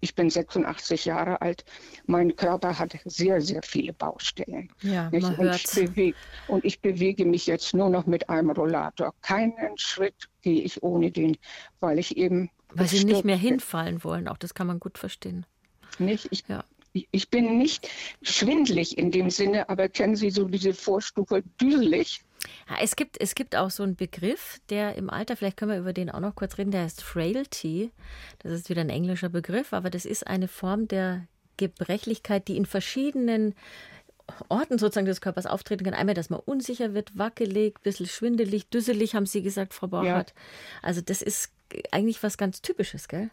ich bin 86 Jahre alt. Mein Körper hat sehr, sehr viele Baustellen. Ja, man und, ich bewege, und ich bewege mich jetzt nur noch mit einem Rollator. Keinen Schritt gehe ich ohne den, weil ich eben. Weil Sie nicht mehr hinfallen wollen, auch das kann man gut verstehen. Nicht? Ich, ja. Ich bin nicht schwindlig in dem Sinne, aber kennen Sie so diese Vorstufe düselig? Ja, es, gibt, es gibt auch so einen Begriff, der im Alter, vielleicht können wir über den auch noch kurz reden, der heißt Frailty. Das ist wieder ein englischer Begriff, aber das ist eine Form der Gebrechlichkeit, die in verschiedenen Orten sozusagen des Körpers auftreten kann. Einmal, dass man unsicher wird, wackelig, ein bisschen schwindelig, düsselig, haben Sie gesagt, Frau Borchardt. Ja. Also das ist eigentlich was ganz Typisches, gell?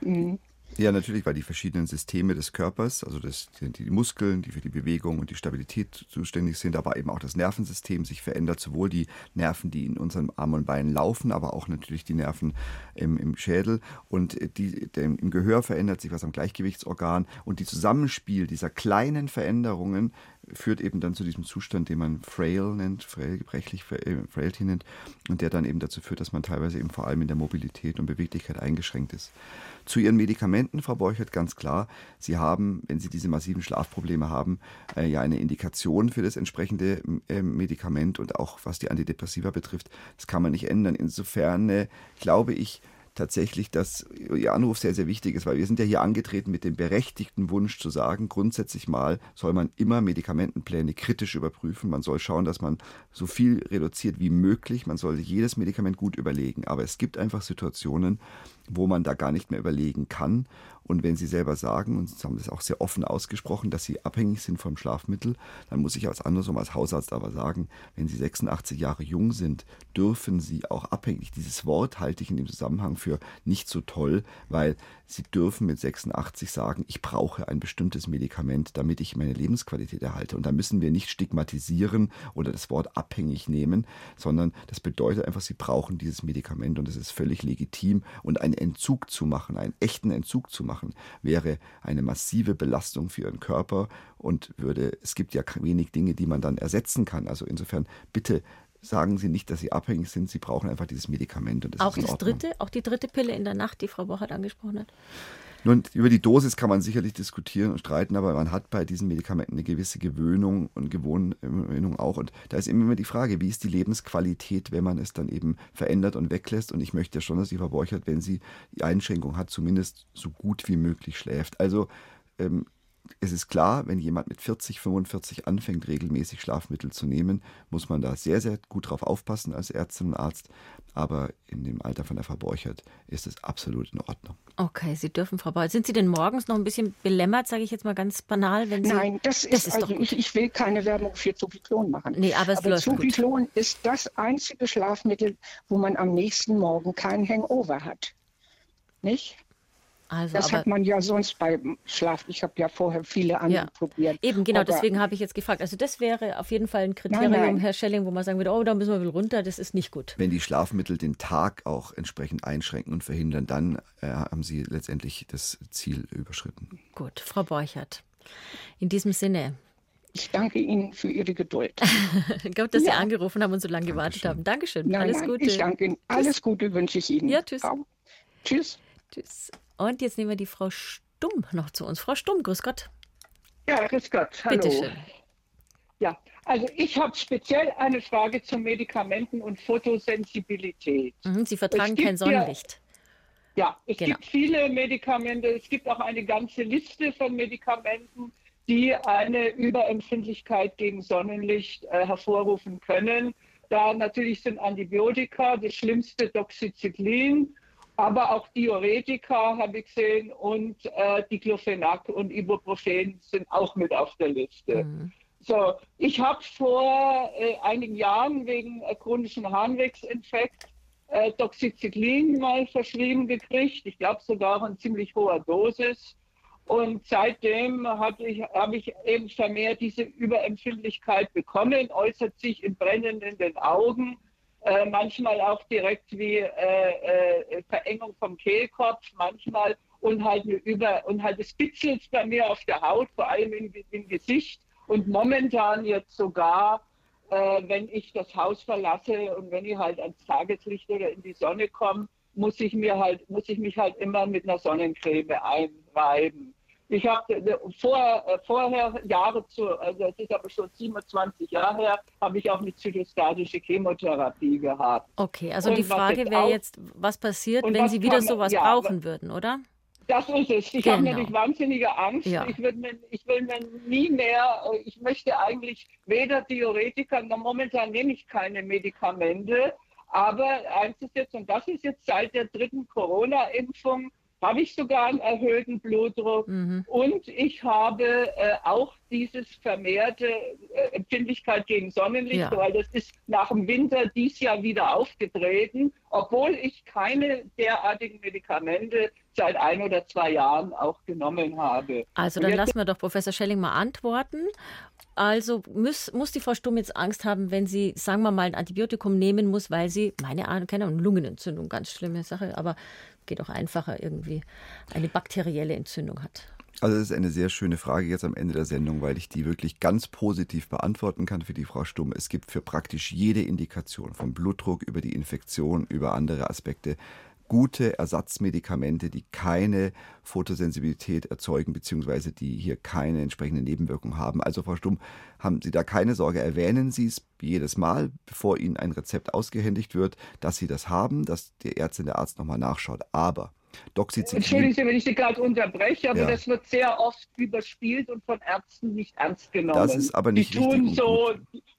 Mhm. Ja, natürlich, weil die verschiedenen Systeme des Körpers, also das, die, Muskeln, die für die Bewegung und die Stabilität zuständig sind, aber eben auch das Nervensystem sich verändert, sowohl die Nerven, die in unseren Armen und Beinen laufen, aber auch natürlich die Nerven im, im Schädel. Und die, dem, im Gehör verändert sich was am Gleichgewichtsorgan. Und die Zusammenspiel dieser kleinen Veränderungen führt eben dann zu diesem Zustand, den man frail nennt, frail, gebrechlich, äh, frailty nennt und der dann eben dazu führt, dass man teilweise eben vor allem in der Mobilität und Beweglichkeit eingeschränkt ist. Zu Ihren Medikamenten, Frau Borchert, ganz klar. Sie haben, wenn Sie diese massiven Schlafprobleme haben, äh, ja eine Indikation für das entsprechende äh, Medikament und auch was die Antidepressiva betrifft. Das kann man nicht ändern. Insofern äh, glaube ich, tatsächlich, dass Ihr Anruf sehr, sehr wichtig ist, weil wir sind ja hier angetreten mit dem berechtigten Wunsch zu sagen, grundsätzlich mal soll man immer Medikamentenpläne kritisch überprüfen. Man soll schauen, dass man so viel reduziert wie möglich. Man soll jedes Medikament gut überlegen. Aber es gibt einfach Situationen, wo man da gar nicht mehr überlegen kann. Und wenn Sie selber sagen, und Sie haben das auch sehr offen ausgesprochen, dass Sie abhängig sind vom Schlafmittel, dann muss ich als andersrum als Hausarzt aber sagen, wenn Sie 86 Jahre jung sind, dürfen Sie auch abhängig. Dieses Wort halte ich in dem Zusammenhang für nicht so toll, weil Sie dürfen mit 86 sagen, ich brauche ein bestimmtes Medikament, damit ich meine Lebensqualität erhalte. Und da müssen wir nicht stigmatisieren oder das Wort abhängig nehmen, sondern das bedeutet einfach, Sie brauchen dieses Medikament und es ist völlig legitim. Und einen Entzug zu machen, einen echten Entzug zu machen, wäre eine massive Belastung für Ihren Körper und würde, es gibt ja wenig Dinge, die man dann ersetzen kann. Also insofern bitte sagen Sie nicht, dass Sie abhängig sind. Sie brauchen einfach dieses Medikament. Und das auch das dritte, auch die dritte Pille in der Nacht, die Frau Bochert angesprochen hat. Nun, über die Dosis kann man sicherlich diskutieren und streiten, aber man hat bei diesen Medikamenten eine gewisse Gewöhnung und Gewöhnung auch. Und da ist immer die Frage, wie ist die Lebensqualität, wenn man es dann eben verändert und weglässt. Und ich möchte ja schon, dass die Borchert, wenn sie die Einschränkung hat, zumindest so gut wie möglich schläft. Also ähm, es ist klar, wenn jemand mit 40, 45 anfängt, regelmäßig Schlafmittel zu nehmen, muss man da sehr, sehr gut drauf aufpassen als Ärztin und Arzt. Aber in dem Alter von der Frau Borchert ist es absolut in Ordnung. Okay, Sie dürfen, Frau Borchert. Sind Sie denn morgens noch ein bisschen belämmert, sage ich jetzt mal ganz banal? Wenn Sie Nein, das ist, das ist also, ich, ich, will keine Werbung für Zupiklon machen. Nee, aber es aber läuft Zupiklon gut. ist das einzige Schlafmittel, wo man am nächsten Morgen kein Hangover hat. Nicht? Also, das hat man ja sonst beim Schlaf. Ich habe ja vorher viele andere ja. probiert. Eben, genau, aber deswegen habe ich jetzt gefragt. Also das wäre auf jeden Fall ein Kriterium, nein, nein. Herr Schelling, wo man sagen würde, oh, da müssen wir wieder runter, das ist nicht gut. Wenn die Schlafmittel den Tag auch entsprechend einschränken und verhindern, dann äh, haben Sie letztendlich das Ziel überschritten. Gut, Frau Borchert, in diesem Sinne, ich danke Ihnen für Ihre Geduld. [laughs] Gut, dass ja. Sie angerufen haben und so lange gewartet haben. Dankeschön. Nein, Alles nein, Gute. Ich danke Ihnen. Alles Gute wünsche ich Ihnen. Ja, tschüss. Tschüss. Tschüss. Und jetzt nehmen wir die Frau Stumm noch zu uns. Frau Stumm, grüß Gott. Ja, grüß Gott. Hallo. Bitte schön. Ja, also ich habe speziell eine Frage zu Medikamenten und Photosensibilität. Mhm, Sie vertragen kein Sonnenlicht. Ja, ja es genau. gibt viele Medikamente. Es gibt auch eine ganze Liste von Medikamenten, die eine Überempfindlichkeit gegen Sonnenlicht äh, hervorrufen können. Da natürlich sind Antibiotika, das schlimmste Doxycyclin, aber auch Diuretika habe ich gesehen und äh, Diclofenac und Ibuprofen sind auch mit auf der Liste. Mhm. So, ich habe vor äh, einigen Jahren wegen äh, chronischen Harnwegsinfekt äh, Doxycyclin mal verschrieben gekriegt. Ich glaube sogar in ziemlich hoher Dosis. Und seitdem habe ich, hab ich eben vermehrt diese Überempfindlichkeit bekommen, äußert sich in brennenden Augen, äh, manchmal auch direkt wie äh, äh, Verengung vom Kehlkopf, manchmal und halt eine Über und halt es bitzelt bei mir auf der Haut, vor allem im, im Gesicht und momentan jetzt sogar, äh, wenn ich das Haus verlasse und wenn ich halt ans Tageslicht oder in die Sonne komme, muss ich mir halt muss ich mich halt immer mit einer Sonnencreme einreiben. Ich habe äh, vor, äh, vorher Jahre zu, also es ist aber schon 27 Jahre her, habe ich auch eine zytostatische Chemotherapie gehabt. Okay, also und die Frage wäre jetzt, was passiert, wenn Sie wieder sowas ja, brauchen würden, oder? Das ist es. Ich genau. habe nämlich wahnsinnige Angst. Ja. Ich, mir, ich, will mir nie mehr, äh, ich möchte eigentlich weder Diuretika, noch momentan nehme ich keine Medikamente. Aber eins ist jetzt, und das ist jetzt seit der dritten Corona-Impfung, habe ich sogar einen erhöhten Blutdruck mhm. und ich habe äh, auch dieses vermehrte äh, Empfindlichkeit gegen Sonnenlicht, ja. weil das ist nach dem Winter dies Jahr wieder aufgetreten, obwohl ich keine derartigen Medikamente seit ein oder zwei Jahren auch genommen habe. Also dann lassen wir doch Professor Schelling mal antworten. Also muss, muss die Frau Stumm jetzt Angst haben, wenn sie, sagen wir mal, ein Antibiotikum nehmen muss, weil sie, meine Ahnung, keine Ahnung, Lungenentzündung, ganz schlimme Sache, aber geht auch einfacher irgendwie, eine bakterielle Entzündung hat. Also das ist eine sehr schöne Frage jetzt am Ende der Sendung, weil ich die wirklich ganz positiv beantworten kann für die Frau Stumm. Es gibt für praktisch jede Indikation, vom Blutdruck über die Infektion, über andere Aspekte, gute Ersatzmedikamente, die keine Photosensibilität erzeugen, beziehungsweise die hier keine entsprechende Nebenwirkung haben. Also Frau Stumm, haben Sie da keine Sorge. Erwähnen Sie es jedes Mal, bevor Ihnen ein Rezept ausgehändigt wird, dass Sie das haben, dass der Ärztin, der Arzt nochmal nachschaut. Aber Doxycyclin. Entschuldigen Sie, wenn ich Sie gerade unterbreche, aber ja. das wird sehr oft überspielt und von Ärzten nicht ernst genommen. Das ist aber nicht die tun so,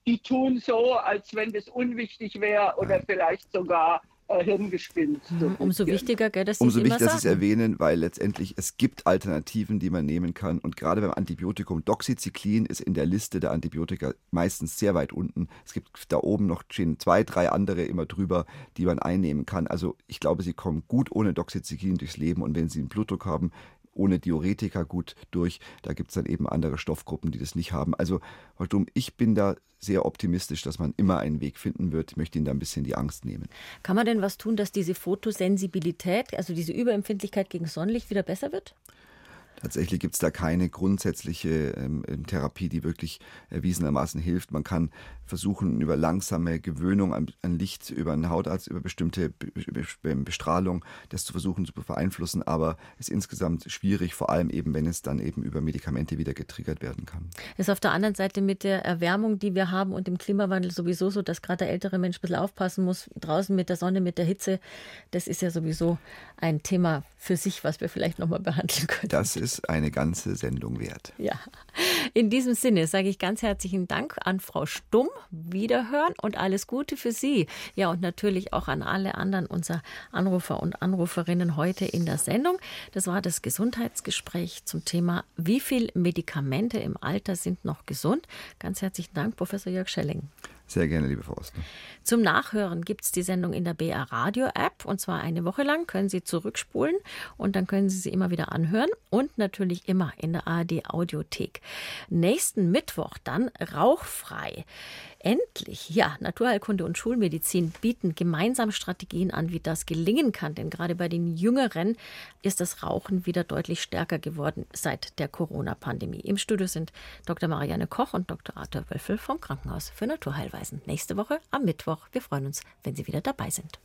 die tun so, als wenn das unwichtig wäre oder Nein. vielleicht sogar äh, Hirngespinst. Mhm, umso wichtiger, gell, dass Sie Umso wichtiger, dass Sie es erwähnen, weil letztendlich es gibt Alternativen, die man nehmen kann. Und gerade beim Antibiotikum Doxycyclin ist in der Liste der Antibiotika meistens sehr weit unten. Es gibt da oben noch zwei, drei andere immer drüber, die man einnehmen kann. Also ich glaube, Sie kommen gut ohne Doxycyclin durchs Leben. Und wenn Sie einen Blutdruck haben, ohne Diuretika gut durch. Da gibt es dann eben andere Stoffgruppen, die das nicht haben. Also, Frau Stumm, ich bin da sehr optimistisch, dass man immer einen Weg finden wird. Ich möchte Ihnen da ein bisschen die Angst nehmen. Kann man denn was tun, dass diese Fotosensibilität, also diese Überempfindlichkeit gegen Sonnenlicht wieder besser wird? Tatsächlich gibt es da keine grundsätzliche ähm, ähm, Therapie, die wirklich erwiesenermaßen hilft. Man kann versuchen, über langsame Gewöhnung an, an Licht, über einen Hautarzt, über bestimmte Be Bestrahlung, das zu versuchen zu beeinflussen, aber es ist insgesamt schwierig, vor allem eben, wenn es dann eben über Medikamente wieder getriggert werden kann. Ist auf der anderen Seite mit der Erwärmung, die wir haben und dem Klimawandel sowieso so, dass gerade der ältere Mensch ein bisschen aufpassen muss, draußen mit der Sonne, mit der Hitze. Das ist ja sowieso ein Thema für sich, was wir vielleicht nochmal behandeln können. Das ist ist eine ganze Sendung wert. Ja, in diesem Sinne sage ich ganz herzlichen Dank an Frau Stumm. Wiederhören und alles Gute für Sie. Ja, und natürlich auch an alle anderen unserer Anrufer und Anruferinnen heute in der Sendung. Das war das Gesundheitsgespräch zum Thema, wie viele Medikamente im Alter sind noch gesund. Ganz herzlichen Dank, Professor Jörg Schelling. Sehr gerne, liebe Frau Ostner. Zum Nachhören gibt es die Sendung in der BR Radio App und zwar eine Woche lang. Können Sie zurückspulen und dann können Sie sie immer wieder anhören und natürlich immer in der ARD Audiothek. Nächsten Mittwoch dann rauchfrei. Endlich, ja, Naturheilkunde und Schulmedizin bieten gemeinsam Strategien an, wie das gelingen kann. Denn gerade bei den Jüngeren ist das Rauchen wieder deutlich stärker geworden seit der Corona-Pandemie. Im Studio sind Dr. Marianne Koch und Dr. Arthur Wölfel vom Krankenhaus für Naturheilweisen. Nächste Woche am Mittwoch. Wir freuen uns, wenn Sie wieder dabei sind.